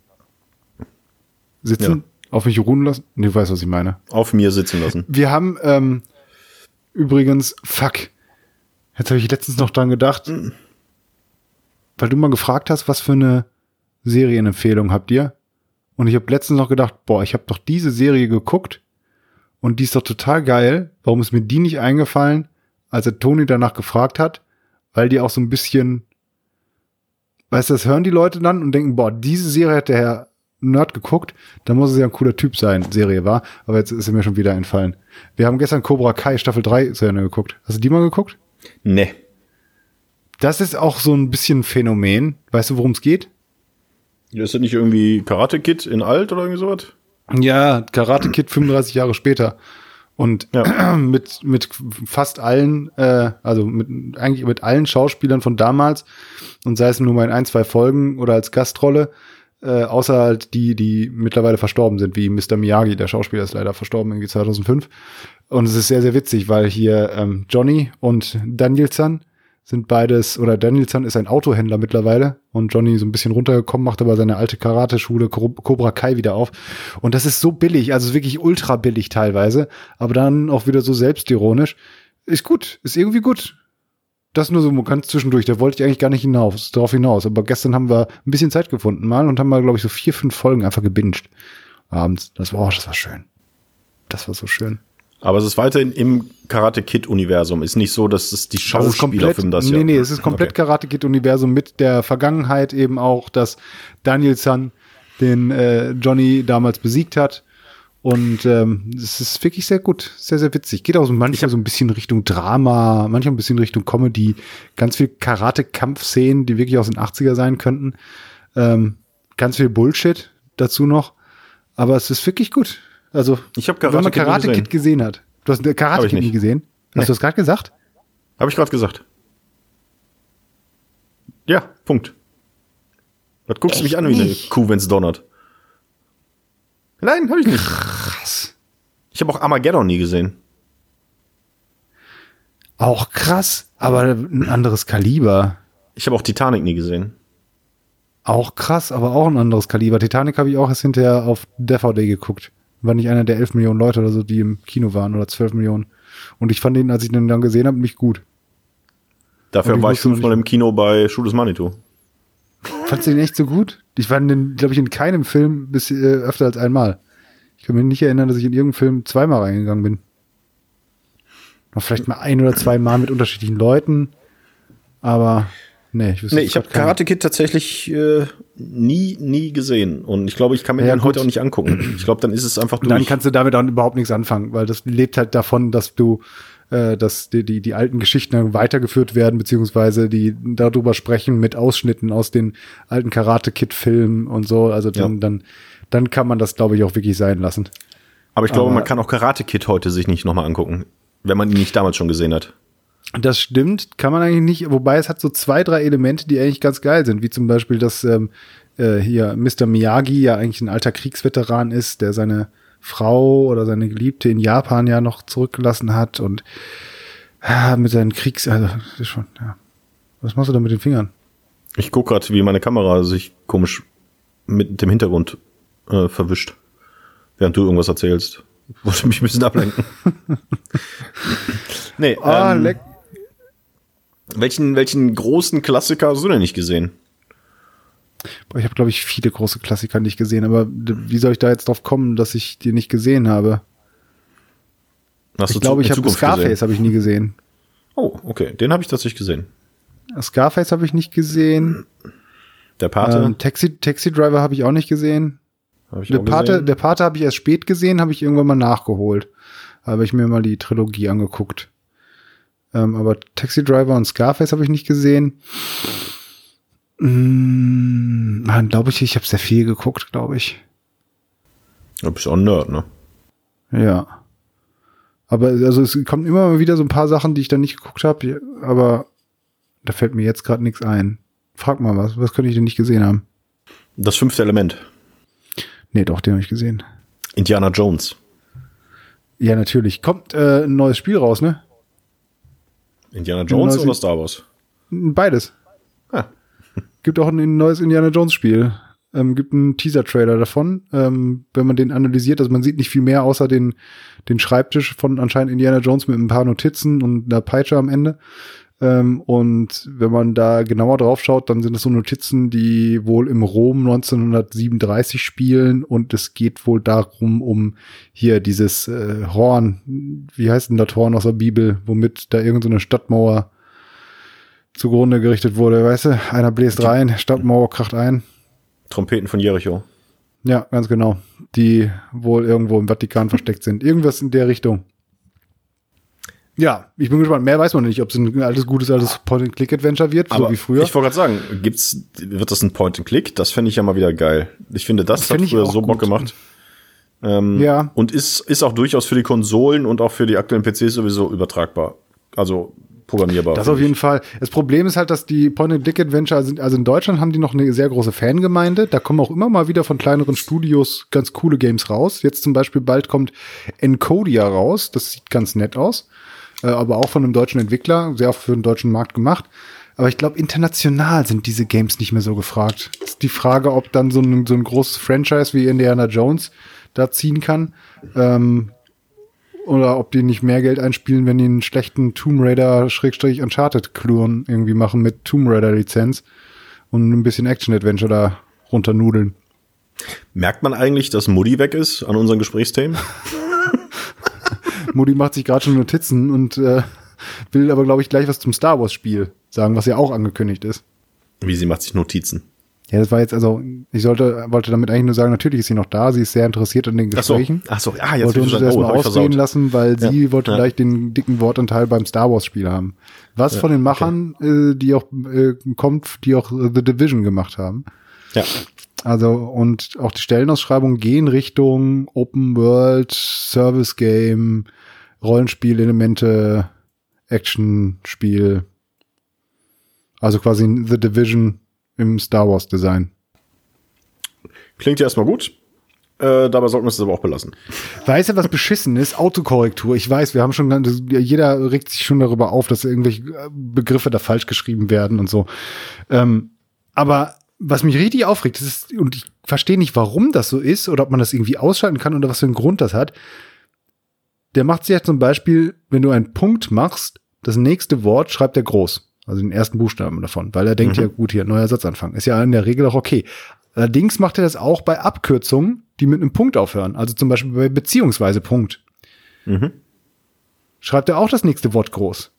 Sitzen? Auf mich ruhen lassen? Nee, du weißt, was ich meine. Auf mir sitzen lassen. Wir haben ähm, übrigens, fuck, jetzt habe ich letztens noch dran gedacht, weil du mal gefragt hast, was für eine Serienempfehlung habt ihr? Und ich habe letztens noch gedacht, boah, ich habe doch diese Serie geguckt und die ist doch total geil. Warum ist mir die nicht eingefallen, als er Toni danach gefragt hat? Weil die auch so ein bisschen, weißt du, das hören die Leute dann und denken, boah, diese Serie hat der Herr Nerd geguckt, dann muss es ja ein cooler Typ sein, Serie war. Aber jetzt ist er mir schon wieder entfallen. Wir haben gestern Cobra Kai Staffel 3 zu Ende geguckt. Hast du die mal geguckt? Nee. Das ist auch so ein bisschen ein Phänomen. Weißt du, worum es geht? Ist das nicht irgendwie Karate Kid in alt oder irgendwie sowas? Ja, Karate Kid 35 Jahre später. Und Ja. *clears throat* mit, mit fast allen, äh, also mit, eigentlich mit allen Schauspielern von damals und sei es nur mal in ein, zwei Folgen oder als Gastrolle, äh, außer halt die, die mittlerweile verstorben sind, wie Mr. Miyagi, der Schauspieler ist leider verstorben, irgendwie 2005. Und es ist sehr, sehr witzig, weil hier ähm, Johnny und Danielson sind beides, oder Danielson ist ein Autohändler mittlerweile und Johnny so ein bisschen runtergekommen, macht aber seine alte Karate-Schule Co- Cobra Kai wieder auf. Und das ist so billig, also wirklich ultra billig teilweise, aber dann auch wieder so selbstironisch. Ist gut, ist irgendwie gut. Das nur so ganz zwischendurch, da wollte ich eigentlich gar nicht hinaus, darauf hinaus. Aber gestern haben wir ein bisschen Zeit gefunden mal und haben mal, glaube ich, so vier, fünf Folgen einfach gebinged. Abends. Das war, oh, das war schön. Das war so schön. Aber es ist weiterhin im Karate Kid Universum. Ist nicht so, dass es die Das ist Schauspieler das nee, ja. nee, es ist komplett Okay. Karate Kid Universum mit der Vergangenheit eben auch, dass Danielson den äh, Johnny damals besiegt hat. Und ähm, es ist wirklich sehr gut, sehr, sehr witzig. Geht auch so manchmal so ein bisschen Richtung Drama, manchmal ein bisschen Richtung Comedy. Ganz viel Karate-Kampfszenen, die wirklich aus den 80er sein könnten. Ähm, ganz viel Bullshit dazu noch. Aber es ist wirklich gut. Also, Ich habe wenn Karate man Kid nie Karate gesehen. Kid gesehen hat. Du hast Karate Hab Kid nie gesehen? Hast Nee. du das gerade gesagt? Habe ich gerade gesagt. Ja, Punkt. Was guckst du mich an wie eine nicht? Kuh, wenn's donnert? Nein, habe ich nicht. Krass. Ich habe auch Armageddon nie gesehen. Auch krass, aber ein anderes Kaliber. Ich habe auch Titanic nie gesehen. Auch krass, aber auch ein anderes Kaliber. Titanic habe ich auch erst hinterher auf DVD geguckt. War nicht einer der 11 Millionen Leute oder so, die im Kino waren oder 12 Millionen. Und ich fand ihn, als ich den dann gesehen habe, nicht gut. Dafür ich war ich fünfmal im Kino bei Schuh des Manitou. Fandst du den echt so gut? Ich war glaube ich, in keinem Film bis äh, öfter als einmal. Ich kann mich nicht erinnern, dass ich in irgendeinem Film zweimal reingegangen bin. Noch vielleicht mal ein oder zwei Mal mit unterschiedlichen Leuten. Aber nee, ich wüsste Nee, ich habe. Karate Kid tatsächlich äh, nie, nie gesehen. Und ich glaube, ich kann mir Ja, den gut. heute auch nicht angucken. *clears throat* Ich glaube, dann ist es einfach durch. Dann kannst du damit auch überhaupt nichts anfangen, weil das lebt halt davon, dass du, äh, dass die, die, die alten Geschichten weitergeführt werden, beziehungsweise die darüber sprechen mit Ausschnitten aus den alten Karate-Kid-Filmen und so. Also dann, Ja. dann, dann kann man das, glaube ich, auch wirklich sein lassen. Aber ich glaube, Aber- man kann auch Karate Kid heute sich nicht nochmal angucken, wenn man ihn nicht damals schon gesehen hat. Das stimmt, kann man eigentlich nicht, wobei es hat so zwei, drei Elemente, die eigentlich ganz geil sind, wie zum Beispiel, dass ähm, äh, hier Mr. Miyagi ja eigentlich ein alter Kriegsveteran ist, der seine Frau oder seine Geliebte in Japan ja noch zurückgelassen hat und ah, mit seinen Kriegs... Also, das ist schon, ja. Was machst du da mit den Fingern? Ich gucke gerade, wie meine Kamera sich komisch mit dem Hintergrund äh, verwischt, während du irgendwas erzählst. *laughs* Wollte mich ein bisschen ablenken. *laughs* nee, Ah, ähm, leck. Welchen, welchen großen Klassiker hast du denn nicht gesehen? Ich habe, glaube ich, viele große Klassiker nicht gesehen, aber wie soll ich da jetzt drauf kommen, dass ich die nicht gesehen habe? Hast Ich glaube, ich habe Scarface habe ich nie gesehen. Oh, okay, den habe ich tatsächlich gesehen. Scarface habe ich nicht gesehen. Der Pate. Ähm, Taxi, Taxi Driver habe ich auch nicht gesehen. Hab ich Der auch Pate, gesehen. der Pate habe ich erst spät gesehen, habe ich irgendwann mal nachgeholt. Habe ich mir mal die Trilogie angeguckt. Ähm, aber Taxi Driver und Scarface habe ich nicht gesehen. Mm, man, glaube ich, ich habe sehr viel geguckt, glaube ich. Du bist auch ein Nerd, ne? Ja. Aber also es kommen immer mal wieder so ein paar Sachen, die ich dann nicht geguckt habe, aber da fällt mir jetzt gerade nichts ein. Frag mal was, was könnte ich denn nicht gesehen haben? Das fünfte Element. Nee, doch, den habe ich gesehen. Indiana Jones. Ja, natürlich. Kommt äh, ein neues Spiel raus, ne? Indiana Jones oder Star Wars? Beides. Ah. *laughs* Gibt auch ein neues Indiana Jones Spiel. Ähm, gibt einen Teaser-Trailer davon. Ähm, wenn man den analysiert, also man sieht nicht viel mehr außer den, den Schreibtisch von anscheinend Indiana Jones mit ein paar Notizen und einer Peitsche am Ende. Ähm, und wenn man da genauer drauf schaut, dann sind es so Notizen, die wohl im Rom 1937 spielen und es geht wohl darum, um hier dieses äh, Horn, wie heißt denn das Horn aus der Bibel, womit da irgendeine so eine Stadtmauer zugrunde gerichtet wurde, weißt du? Einer bläst rein, Stadtmauer kracht ein. Trompeten von Jericho. Ja, ganz genau. Die wohl irgendwo im Vatikan versteckt sind. Irgendwas in der Richtung. Ja, ich bin gespannt. Mehr weiß man nicht, ob es ein altes, gutes, altes Point-and-Click-Adventure wird, so wie früher. Ich wollte gerade sagen, gibt's, wird das ein Point-and-Click? Das fände ich ja mal wieder geil. Ich finde, das, Das hat früher so Bock gut. gemacht. Ähm, Ja. Und ist, ist auch durchaus für die Konsolen und auch für die aktuellen PCs sowieso übertragbar. Also programmierbar. Das auf jeden Fall. Das Problem ist halt, dass die Point-and-Click-Adventure sind, also in Deutschland haben die noch eine sehr große Fangemeinde. Da kommen auch immer mal wieder von kleineren Studios ganz coole Games raus. Jetzt zum Beispiel bald kommt Encodia raus. Das sieht ganz nett aus. Äh, aber auch von einem deutschen Entwickler. Sehr auch für den deutschen Markt gemacht. Aber ich glaube, international sind diese Games nicht mehr so gefragt. Ist die Frage, ob dann so ein, so ein großes Franchise wie Indiana Jones da ziehen kann. Ähm, oder ob die nicht mehr Geld einspielen, wenn die einen schlechten Tomb Raider Schrägstrich Uncharted Klon irgendwie machen mit Tomb Raider Lizenz und ein bisschen Action Adventure da runternudeln. Merkt man eigentlich, dass Mutti weg ist an unseren Gesprächsthemen? *laughs* Moody macht sich gerade schon Notizen und äh, will aber glaube ich gleich was zum Star Wars Spiel sagen, was ja auch angekündigt ist. Wie sie macht sich Notizen. Ja, das war jetzt also, ich sollte, wollte damit eigentlich nur sagen, natürlich ist sie noch da, sie ist sehr interessiert an den Ach so. Gesprächen. Ach so, ah, jetzt wollte uns das erstmal ich ausreden lassen, weil Ja, sie wollte ja. gleich den dicken Wortanteil beim Star Wars Spiel haben. Was von den Machern, äh, die auch äh, kommt, die auch The Division gemacht haben. Ja. Also und auch die Stellenausschreibungen gehen Richtung Open World, Service Game, Rollenspielelemente, Action-Spiel. Also quasi The Division im Star Wars Design. Klingt ja erstmal gut. Äh, dabei sollten wir es aber auch belassen. Weißt du, was beschissen ist? Autokorrektur. Ich weiß, wir haben schon, jeder regt sich schon darüber auf, dass irgendwelche Begriffe da falsch geschrieben werden und so. Ähm, aber was mich richtig aufregt, das ist, und ich verstehe nicht, warum das so ist oder ob man das irgendwie ausschalten kann oder was für einen Grund das hat. Der macht sich ja zum Beispiel, wenn du einen Punkt machst, das nächste Wort schreibt er groß. Also den ersten Buchstaben davon, weil er denkt, ja gut, hier, neuer Satzanfang. Ist ja in der Regel auch okay. Allerdings macht er das auch bei Abkürzungen, die mit einem Punkt aufhören. Also zum Beispiel bei beziehungsweise Punkt. Mhm. Schreibt er auch das nächste Wort groß.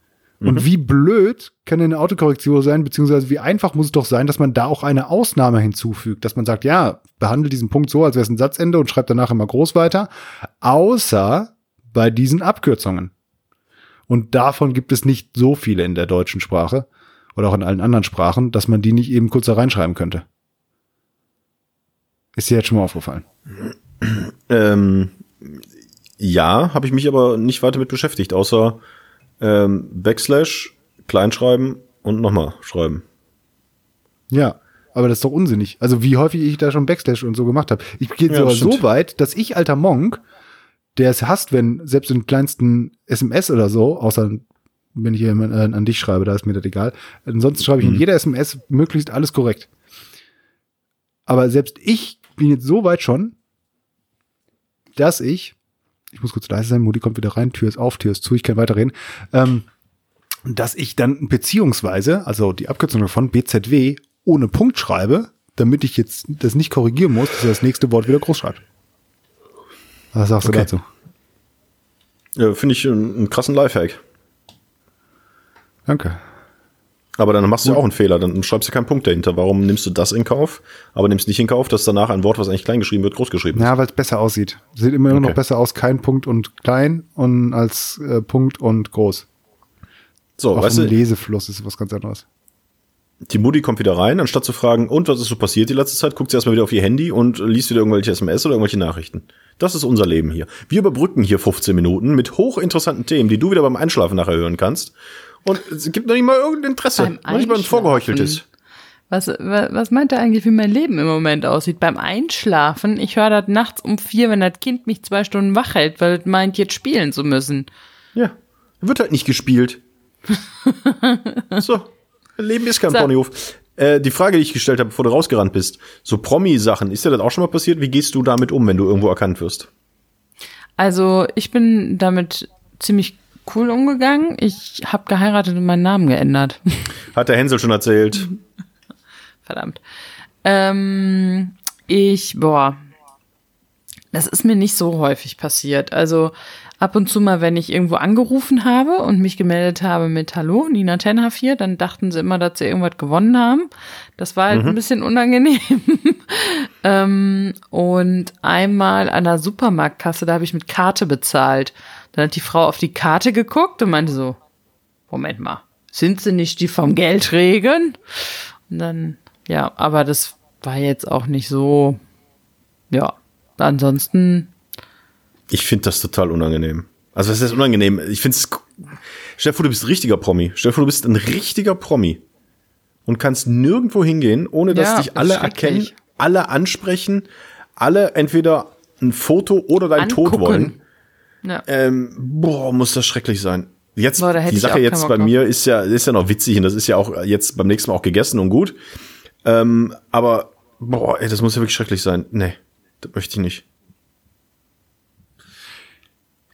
Und wie blöd kann eine Autokorrektur sein, beziehungsweise wie einfach muss es doch sein, dass man da auch eine Ausnahme hinzufügt, dass man sagt, ja, behandle diesen Punkt so, als wäre es ein Satzende und schreibt danach immer groß weiter, außer bei diesen Abkürzungen. Und davon gibt es nicht so viele in der deutschen Sprache oder auch in allen anderen Sprachen, dass man die nicht eben kurz da reinschreiben könnte. Ist dir jetzt schon mal aufgefallen? Ähm, ja, habe ich mich aber nicht weiter mit beschäftigt, außer ähm, Backslash, Kleinschreiben und nochmal schreiben. Ja, aber das ist doch unsinnig. Also wie häufig ich da schon Backslash und so gemacht habe. Ich gehe Ja, sogar so weit, dass ich, alter Monk, der es hasst, wenn selbst in kleinsten SMS oder so, außer wenn ich hier äh, an dich schreibe, da ist mir das egal. Ansonsten schreibe ich Mhm. in jeder SMS möglichst alles korrekt. Aber selbst ich bin jetzt so weit schon, dass ich, ich muss kurz leise sein, Mutti kommt wieder rein, Tür ist auf, Tür ist zu, ich kann weiterreden, ähm, dass ich dann beziehungsweise, also die Abkürzung davon, BZW, ohne Punkt schreibe, damit ich jetzt das nicht korrigieren muss, dass er das nächste Wort wieder groß schreibt. Was sagst Okay. du dazu? Äh, Finde ich einen, einen krassen Lifehack. Danke. Aber dann machst du ja auch einen Fehler, dann schreibst du keinen Punkt dahinter. Warum nimmst du das in Kauf, aber nimmst nicht in Kauf, dass danach ein Wort, was eigentlich klein geschrieben wird, groß geschrieben ist? Ja, weil es besser aussieht. Sieht immer Okay. noch besser aus, kein Punkt und klein und als äh, Punkt und groß. So, Auf weißt dem du, Lesefluss ist was ganz anderes. die Mutti kommt wieder rein, anstatt zu fragen, und was ist so passiert die letzte Zeit, guckt sie erstmal wieder auf ihr Handy und liest wieder irgendwelche SMS oder irgendwelche Nachrichten. Das ist unser Leben hier. Wir überbrücken hier 15 Minuten mit hochinteressanten Themen, die du wieder beim Einschlafen nachher hören kannst. Und es gibt noch nicht mal irgendein Interesse, Beim noch nicht mal ein vorgeheucheltes. Was, wa- was meint er eigentlich, wie mein Leben im Moment aussieht? Beim Einschlafen, ich höre das nachts um vier, wenn das Kind mich zwei Stunden wach hält, weil es meint, jetzt spielen zu müssen. Ja, wird halt nicht gespielt. *laughs* so, Leben ist kein So. Ponyhof. Äh, die Frage, die ich gestellt habe, bevor du rausgerannt bist, so Promi-Sachen, ist dir das auch schon mal passiert? Wie gehst du damit um, wenn du irgendwo erkannt wirst? Also ich bin damit ziemlich cool umgegangen. Ich habe geheiratet und meinen Namen geändert. *laughs* Hat der Hänsel schon erzählt. Verdammt. Ähm, ich, boah, das ist mir nicht so häufig passiert. Also ab und zu mal, wenn ich irgendwo angerufen habe und mich gemeldet habe mit Hallo, Nina Tenhaf hier, dann dachten sie immer, dass sie irgendwas gewonnen haben. Das war halt ein bisschen unangenehm. *laughs* ähm, und einmal an der Supermarktkasse, da habe ich mit Karte bezahlt. Dann hat die Frau auf die Karte geguckt und meinte so, Moment mal, sind sie nicht die vom Geldregen? Und dann, ja, aber das war jetzt auch nicht so, ja, ansonsten, Ich finde das total unangenehm. Also was ist unangenehm? Ich finde es. Stell dir vor, du bist ein richtiger Promi. Stell dir vor, du bist ein richtiger Promi und kannst nirgendwo hingehen, ohne dass Ja, dich alle erkennen, alle ansprechen, alle entweder ein Foto oder Tod Angucken. wollen. Ja. Ähm, boah, muss das schrecklich sein. Jetzt, Boah, da hätte die ich Sache auch jetzt bei mir ist ja, ist ja noch witzig und das ist ja auch jetzt beim nächsten Mal auch gegessen und gut. Ähm, aber, boah, ey, das muss ja wirklich schrecklich sein. Nee, das möchte ich nicht.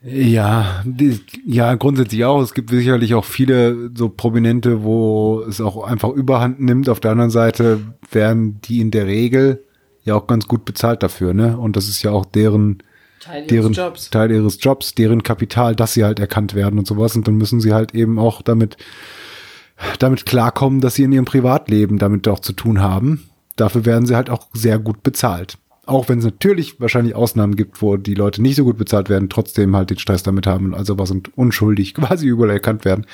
Ja, die, ja, grundsätzlich auch. Es gibt sicherlich auch viele so Prominente, wo es auch einfach Überhand nimmt. Auf der anderen Seite werden die in der Regel ja auch ganz gut bezahlt dafür, ne? Und das ist ja auch deren, Teil ihres deren Jobs. Teil ihres Jobs, deren Kapital, dass sie halt erkannt werden und sowas. Und dann müssen sie halt eben auch damit, damit klarkommen, dass sie in ihrem Privatleben damit auch zu tun haben. Dafür werden sie halt auch sehr gut bezahlt. Auch wenn es natürlich wahrscheinlich Ausnahmen gibt, wo die Leute nicht so gut bezahlt werden, trotzdem halt den Stress damit haben, also was und unschuldig *laughs* quasi überall erkannt werden.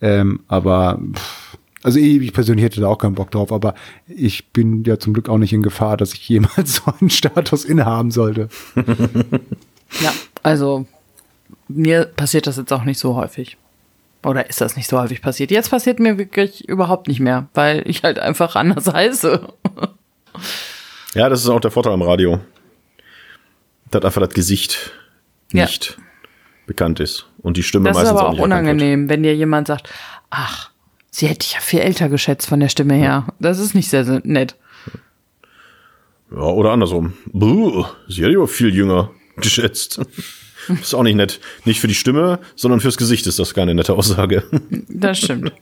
Ähm, aber pff, also ich ich persönlich hätte da auch keinen Bock drauf, aber ich bin ja zum Glück auch nicht in Gefahr, dass ich jemals *laughs* so einen Status innehaben sollte. Ja, also mir passiert das jetzt auch nicht so häufig. Oder ist das nicht so häufig passiert? Jetzt passiert mir wirklich überhaupt nicht mehr, weil ich halt einfach anders heiße. *laughs* Ja, das ist auch der Vorteil am Radio. Dass einfach das Gesicht Ja. nicht bekannt ist. Und die Stimme Das ist meistens aber auch nicht erkannt wird. unangenehm, wenn dir jemand sagt, ach, sie hätte ich ja viel älter geschätzt von der Stimme her. Das ist nicht sehr, sehr nett. Ja, oder andersrum. Buh, sie hat aber viel jünger *laughs* geschätzt. ist auch nicht nett. Nicht für die Stimme, sondern fürs Gesicht ist das keine nette Aussage. *laughs* Das stimmt.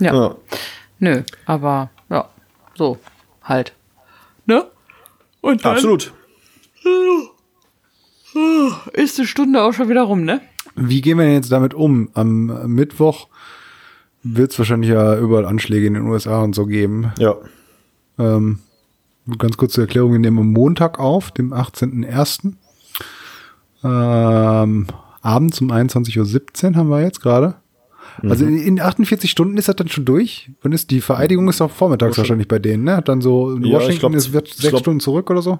Ja. ja. Nö, aber ja, so halt. Ne? Und dann Absolut. ist die Stunde auch schon wieder rum, ne? Wie gehen wir denn jetzt damit um? Am Mittwoch wird es wahrscheinlich ja überall Anschläge in den USA und so geben. Ja. Ähm, ganz kurz zur Erklärung, wir nehmen am Montag auf, dem 18.01. Ähm, abends um 21.17 Uhr haben wir jetzt gerade. Also in, in 48 Stunden ist das dann schon durch. Wann ist die Vereidigung ist auch vormittags wahrscheinlich bei denen, ne? Dann so in Ja, ich Washington glaub, ist wird ich sechs glaub- Stunden zurück oder so.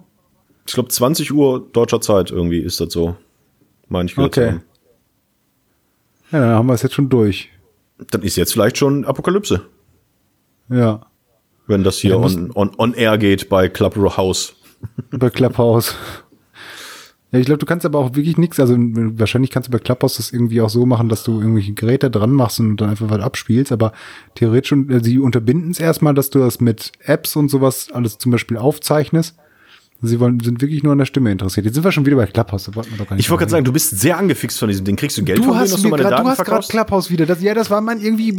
Ich glaube 20 Uhr deutscher Zeit irgendwie ist das so. Meine ich Okay. Ja, dann haben wir es jetzt schon durch. Dann ist jetzt vielleicht schon Apokalypse, Ja. wenn das hier Ja, on, on, on air geht bei Clubhouse. *laughs* Bei Clubhouse. Ja, ich glaube, du kannst aber auch wirklich nichts, also wahrscheinlich kannst du bei Clubhouse das irgendwie auch so machen, dass du irgendwelche Geräte dran machst und dann einfach was abspielst, aber theoretisch, äh, sie unterbinden es erstmal, dass du das mit Apps und sowas alles zum Beispiel aufzeichnest. Sie wollen, sind wirklich nur an der Stimme interessiert. Jetzt sind wir schon wieder bei Clubhouse, da wollten wir doch gar nicht Ich wollte gerade sagen, du bist sehr angefixt von diesem Ding. Kriegst du Geld Du von hast, mir du meine grad, du hast gerade? Clubhouse wieder. Das, ja, das war man irgendwie.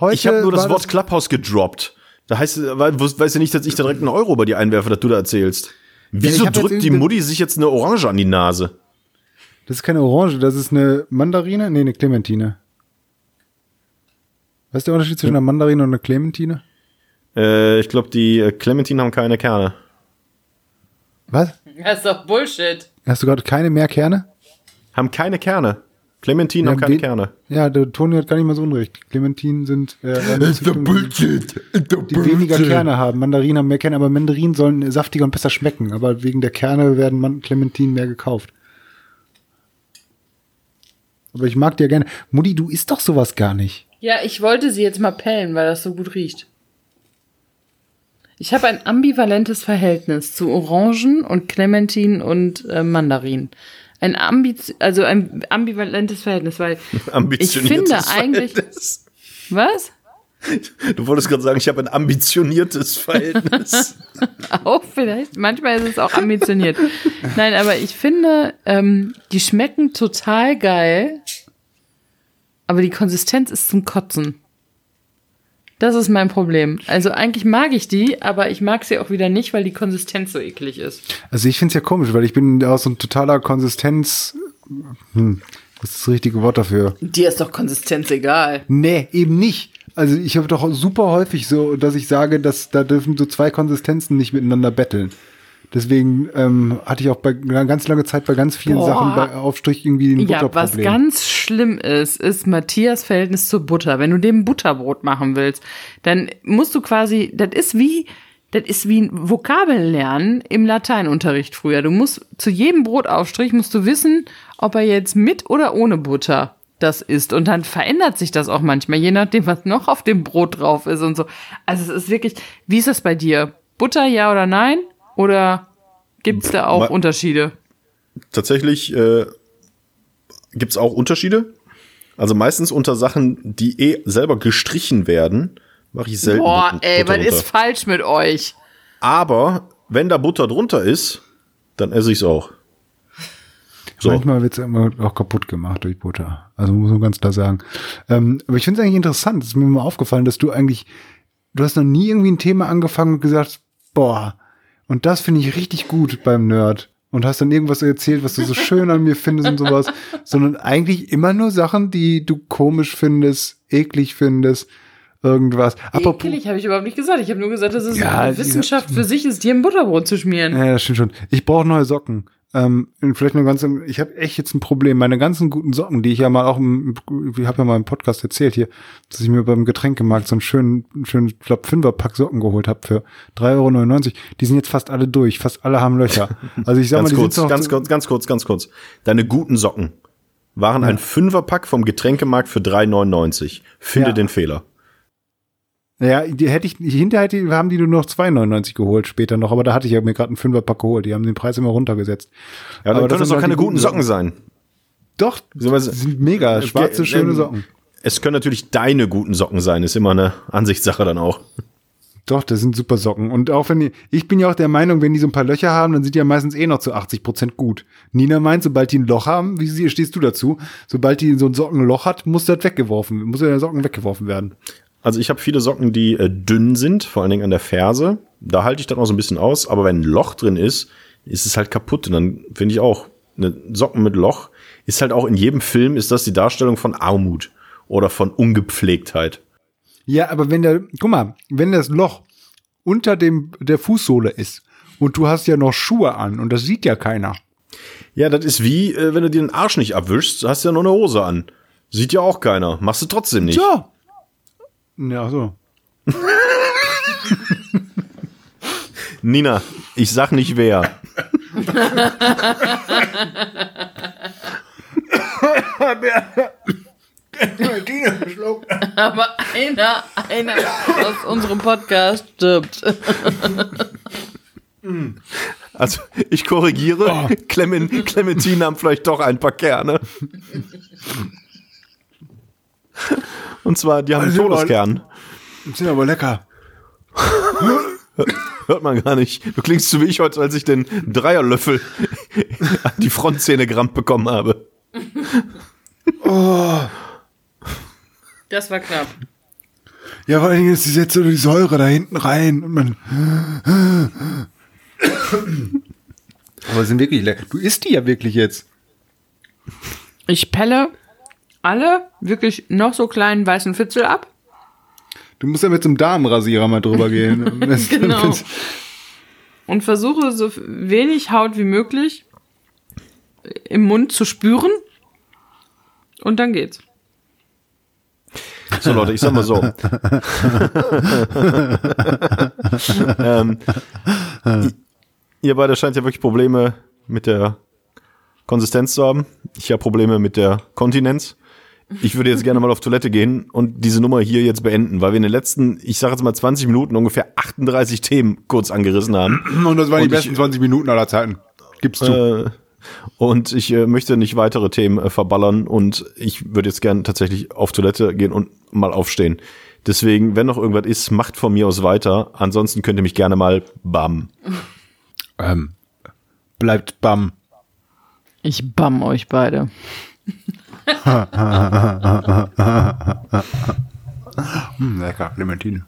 Heute Ich habe nur das Wort Clubhouse gedroppt. Da heißt, weißt du nicht, dass ich da direkt einen Euro bei dir einwerfe, dass du da erzählst. Wieso jetzt drückt die Mutti sich jetzt eine Orange an die Nase? Das ist keine Orange, das ist eine Mandarine? Nee, eine Clementine. Was ist der Unterschied zwischen einer Mandarine und einer Clementine? Äh, ich glaube, die äh, Clementinen haben keine Kerne. Was? Das ist doch Bullshit. Hast du gerade keine mehr Kerne? Haben keine Kerne. Clementinen Ja, haben keine Kerne. Ja, der Toni hat gar nicht mal so unrecht. Clementinen sind äh, eine Züchtung, Bullshit. die weniger Kerne haben. Mandarinen haben mehr Kerne, aber Mandarinen sollen saftiger und besser schmecken. Aber wegen der Kerne werden Man Clementinen mehr gekauft. Aber ich mag dir gerne. Mutti, du isst doch sowas gar nicht. Ja, ich wollte sie jetzt mal pellen, weil das so gut riecht. Ich habe ein ambivalentes Verhältnis zu Orangen und Clementinen und äh, Mandarinen. Ein Ambiz also ein ambivalentes Verhältnis, weil *laughs* ich finde eigentlich Verhältnis. was? Du wolltest gerade sagen, ich habe ein ambitioniertes Verhältnis. *laughs* Auch vielleicht. Manchmal ist es auch ambitioniert. Nein, aber ich finde, ähm, die schmecken total geil, aber die Konsistenz ist zum Kotzen. Das ist mein Problem. Also eigentlich mag ich die, aber ich mag sie auch wieder nicht, weil die Konsistenz so eklig ist. Also ich finde es ja komisch, weil ich bin auch so ein totaler Konsistenz. Hm, was ist das richtige Wort dafür? Dir ist doch Konsistenz egal. Nee, eben nicht. Also ich habe doch super häufig so, dass ich sage, dass da dürfen so zwei Konsistenzen nicht miteinander betteln. Deswegen ähm, hatte ich auch bei ganz lange Zeit bei ganz vielen Boah. Sachen bei Aufstrich irgendwie ein Ja, was Butterproblem. ganz schlimm ist, ist Matthias Verhältnis zur Butter. Wenn du dem Butterbrot machen willst, dann musst du quasi, das ist wie, das ist wie ein Vokabeln lernen im Lateinunterricht früher. Du musst zu jedem Brotaufstrich musst du wissen, ob er jetzt mit oder ohne Butter das ist. Und dann verändert sich das auch manchmal, je nachdem, was noch auf dem Brot drauf ist und so. Also es ist wirklich, wie ist das bei dir? Butter, ja oder nein? Oder gibt's da auch Ma- Unterschiede? Tatsächlich äh, gibt es auch Unterschiede. Also meistens unter Sachen, die eh selber gestrichen werden, mache ich selten. Boah, But- ey, Butter was ist falsch mit euch? Aber wenn da Butter drunter ist, dann esse ich es auch. So. Manchmal wird's immer auch kaputt gemacht durch Butter. Also muss man ganz klar sagen. Ähm, aber ich finde es eigentlich interessant. Es ist mir mal aufgefallen, dass du eigentlich, du hast noch nie irgendwie ein Thema angefangen und gesagt, boah, und das finde ich richtig gut beim Nerd. Und hast dann irgendwas erzählt, was du so schön an mir findest und sowas. *laughs* Sondern eigentlich immer nur Sachen, die du komisch findest, eklig findest, irgendwas. Apropos, Ekelig habe ich überhaupt nicht gesagt. Ich habe nur gesagt, dass es Ja, eine Wissenschaft für sich ist, dir ein Butterbrot zu schmieren. Ja, das stimmt schon. Ich brauche neue Socken. Ähm, vielleicht eine ganze, ich habe echt jetzt ein Problem. Meine ganzen guten Socken, die ich ja mal auch, im, ich habe ja mal im Podcast erzählt hier, dass ich mir beim Getränkemarkt so einen schönen, einen schönen, ich glaube, Fünferpack Socken geholt habe für 3,99 Euro. Die sind jetzt fast alle durch, fast alle haben Löcher. *laughs* Also ich sag Ganz mal, die kurz, sind ganz kurz, ganz kurz, ganz kurz. Deine guten Socken waren ein Fünferpack vom Getränkemarkt für 3,99. Finde Ja. den Fehler. Ja, die hätte ich, hinterher hätte- haben die nur noch 2,99 geholt später noch, aber da hatte ich ja mir gerade einen Fünferpack geholt. Die haben den Preis immer runtergesetzt. Ja, Aber das können sind doch halt keine die guten Socken sein. Doch, Beziehungsweise- die sind mega, schwarze, Äh, schöne ähm, Socken. Es können natürlich deine guten Socken sein, ist immer eine Ansichtssache dann auch. Doch, das sind super Socken. Und auch wenn die, ich bin ja auch der Meinung, wenn die so ein paar Löcher haben, dann sind die ja meistens eh noch zu 80 Prozent gut. Nina meint, sobald die ein Loch haben, wie sie- stehst du dazu? Sobald die so ein Sockenloch hat, muss das weggeworfen, muss der Socken weggeworfen werden. Also ich habe viele Socken, die äh, dünn sind, vor allen Dingen an der Ferse. Da halte ich dann auch so ein bisschen aus. Aber wenn ein Loch drin ist, ist es halt kaputt. Und dann finde ich auch, eine Socken mit Loch ist halt auch in jedem Film, ist das die Darstellung von Armut oder von Ungepflegtheit. Ja, aber wenn der, guck mal, wenn das Loch unter dem, der Fußsohle ist und du hast ja noch Schuhe an und das sieht ja keiner. Ja, das ist wie, äh, wenn du dir den Arsch nicht abwischst, hast du ja nur eine Hose an. Sieht ja auch keiner. Machst du trotzdem nicht. Ja. Ja, so. Nina, ich sag nicht wer. Aber einer, einer aus unserem Podcast stirbt. Also, ich korrigiere. Clement, Clementine haben vielleicht doch ein paar Kerne. *laughs* Und zwar, die haben einen Also, Todeskern. Die sind aber lecker. *laughs* Hört man gar nicht. Du klingst so wie ich heute, als ich den Dreierlöffel an die Frontzähne gerammt bekommen habe. Das war knapp. Ja, vor allen Dingen ist die jetzt so die Säure da hinten rein und man. Aber sind wirklich lecker. Du isst die ja wirklich jetzt. Ich pelle alle wirklich noch so kleinen weißen Fitzel ab. Du musst ja mit einem Damenrasierer mal drüber *laughs* gehen. Genau. Und versuche so wenig Haut wie möglich im Mund zu spüren. Und dann geht's. So Leute, ich sag mal so. *laughs* ähm, ihr beide scheint ja wirklich Probleme mit der Konsistenz zu haben. Ich habe Probleme mit der Kontinenz. Ich würde jetzt gerne mal auf Toilette gehen und diese Nummer hier jetzt beenden, weil wir in den letzten, ich sage jetzt mal 20 Minuten ungefähr 38 Themen kurz angerissen haben. Und das waren die Und ich- besten 20 Minuten aller Zeiten. Gibst du. Äh, und ich äh, möchte nicht weitere Themen äh, verballern und ich würde jetzt gern tatsächlich auf Toilette gehen und mal aufstehen. Deswegen, wenn noch irgendwas ist, macht von mir aus weiter. Ansonsten könnt ihr mich gerne mal bam. Ähm, bleibt bam. Ich bamm euch beide. *laughs* Hm, lecker, Clementine.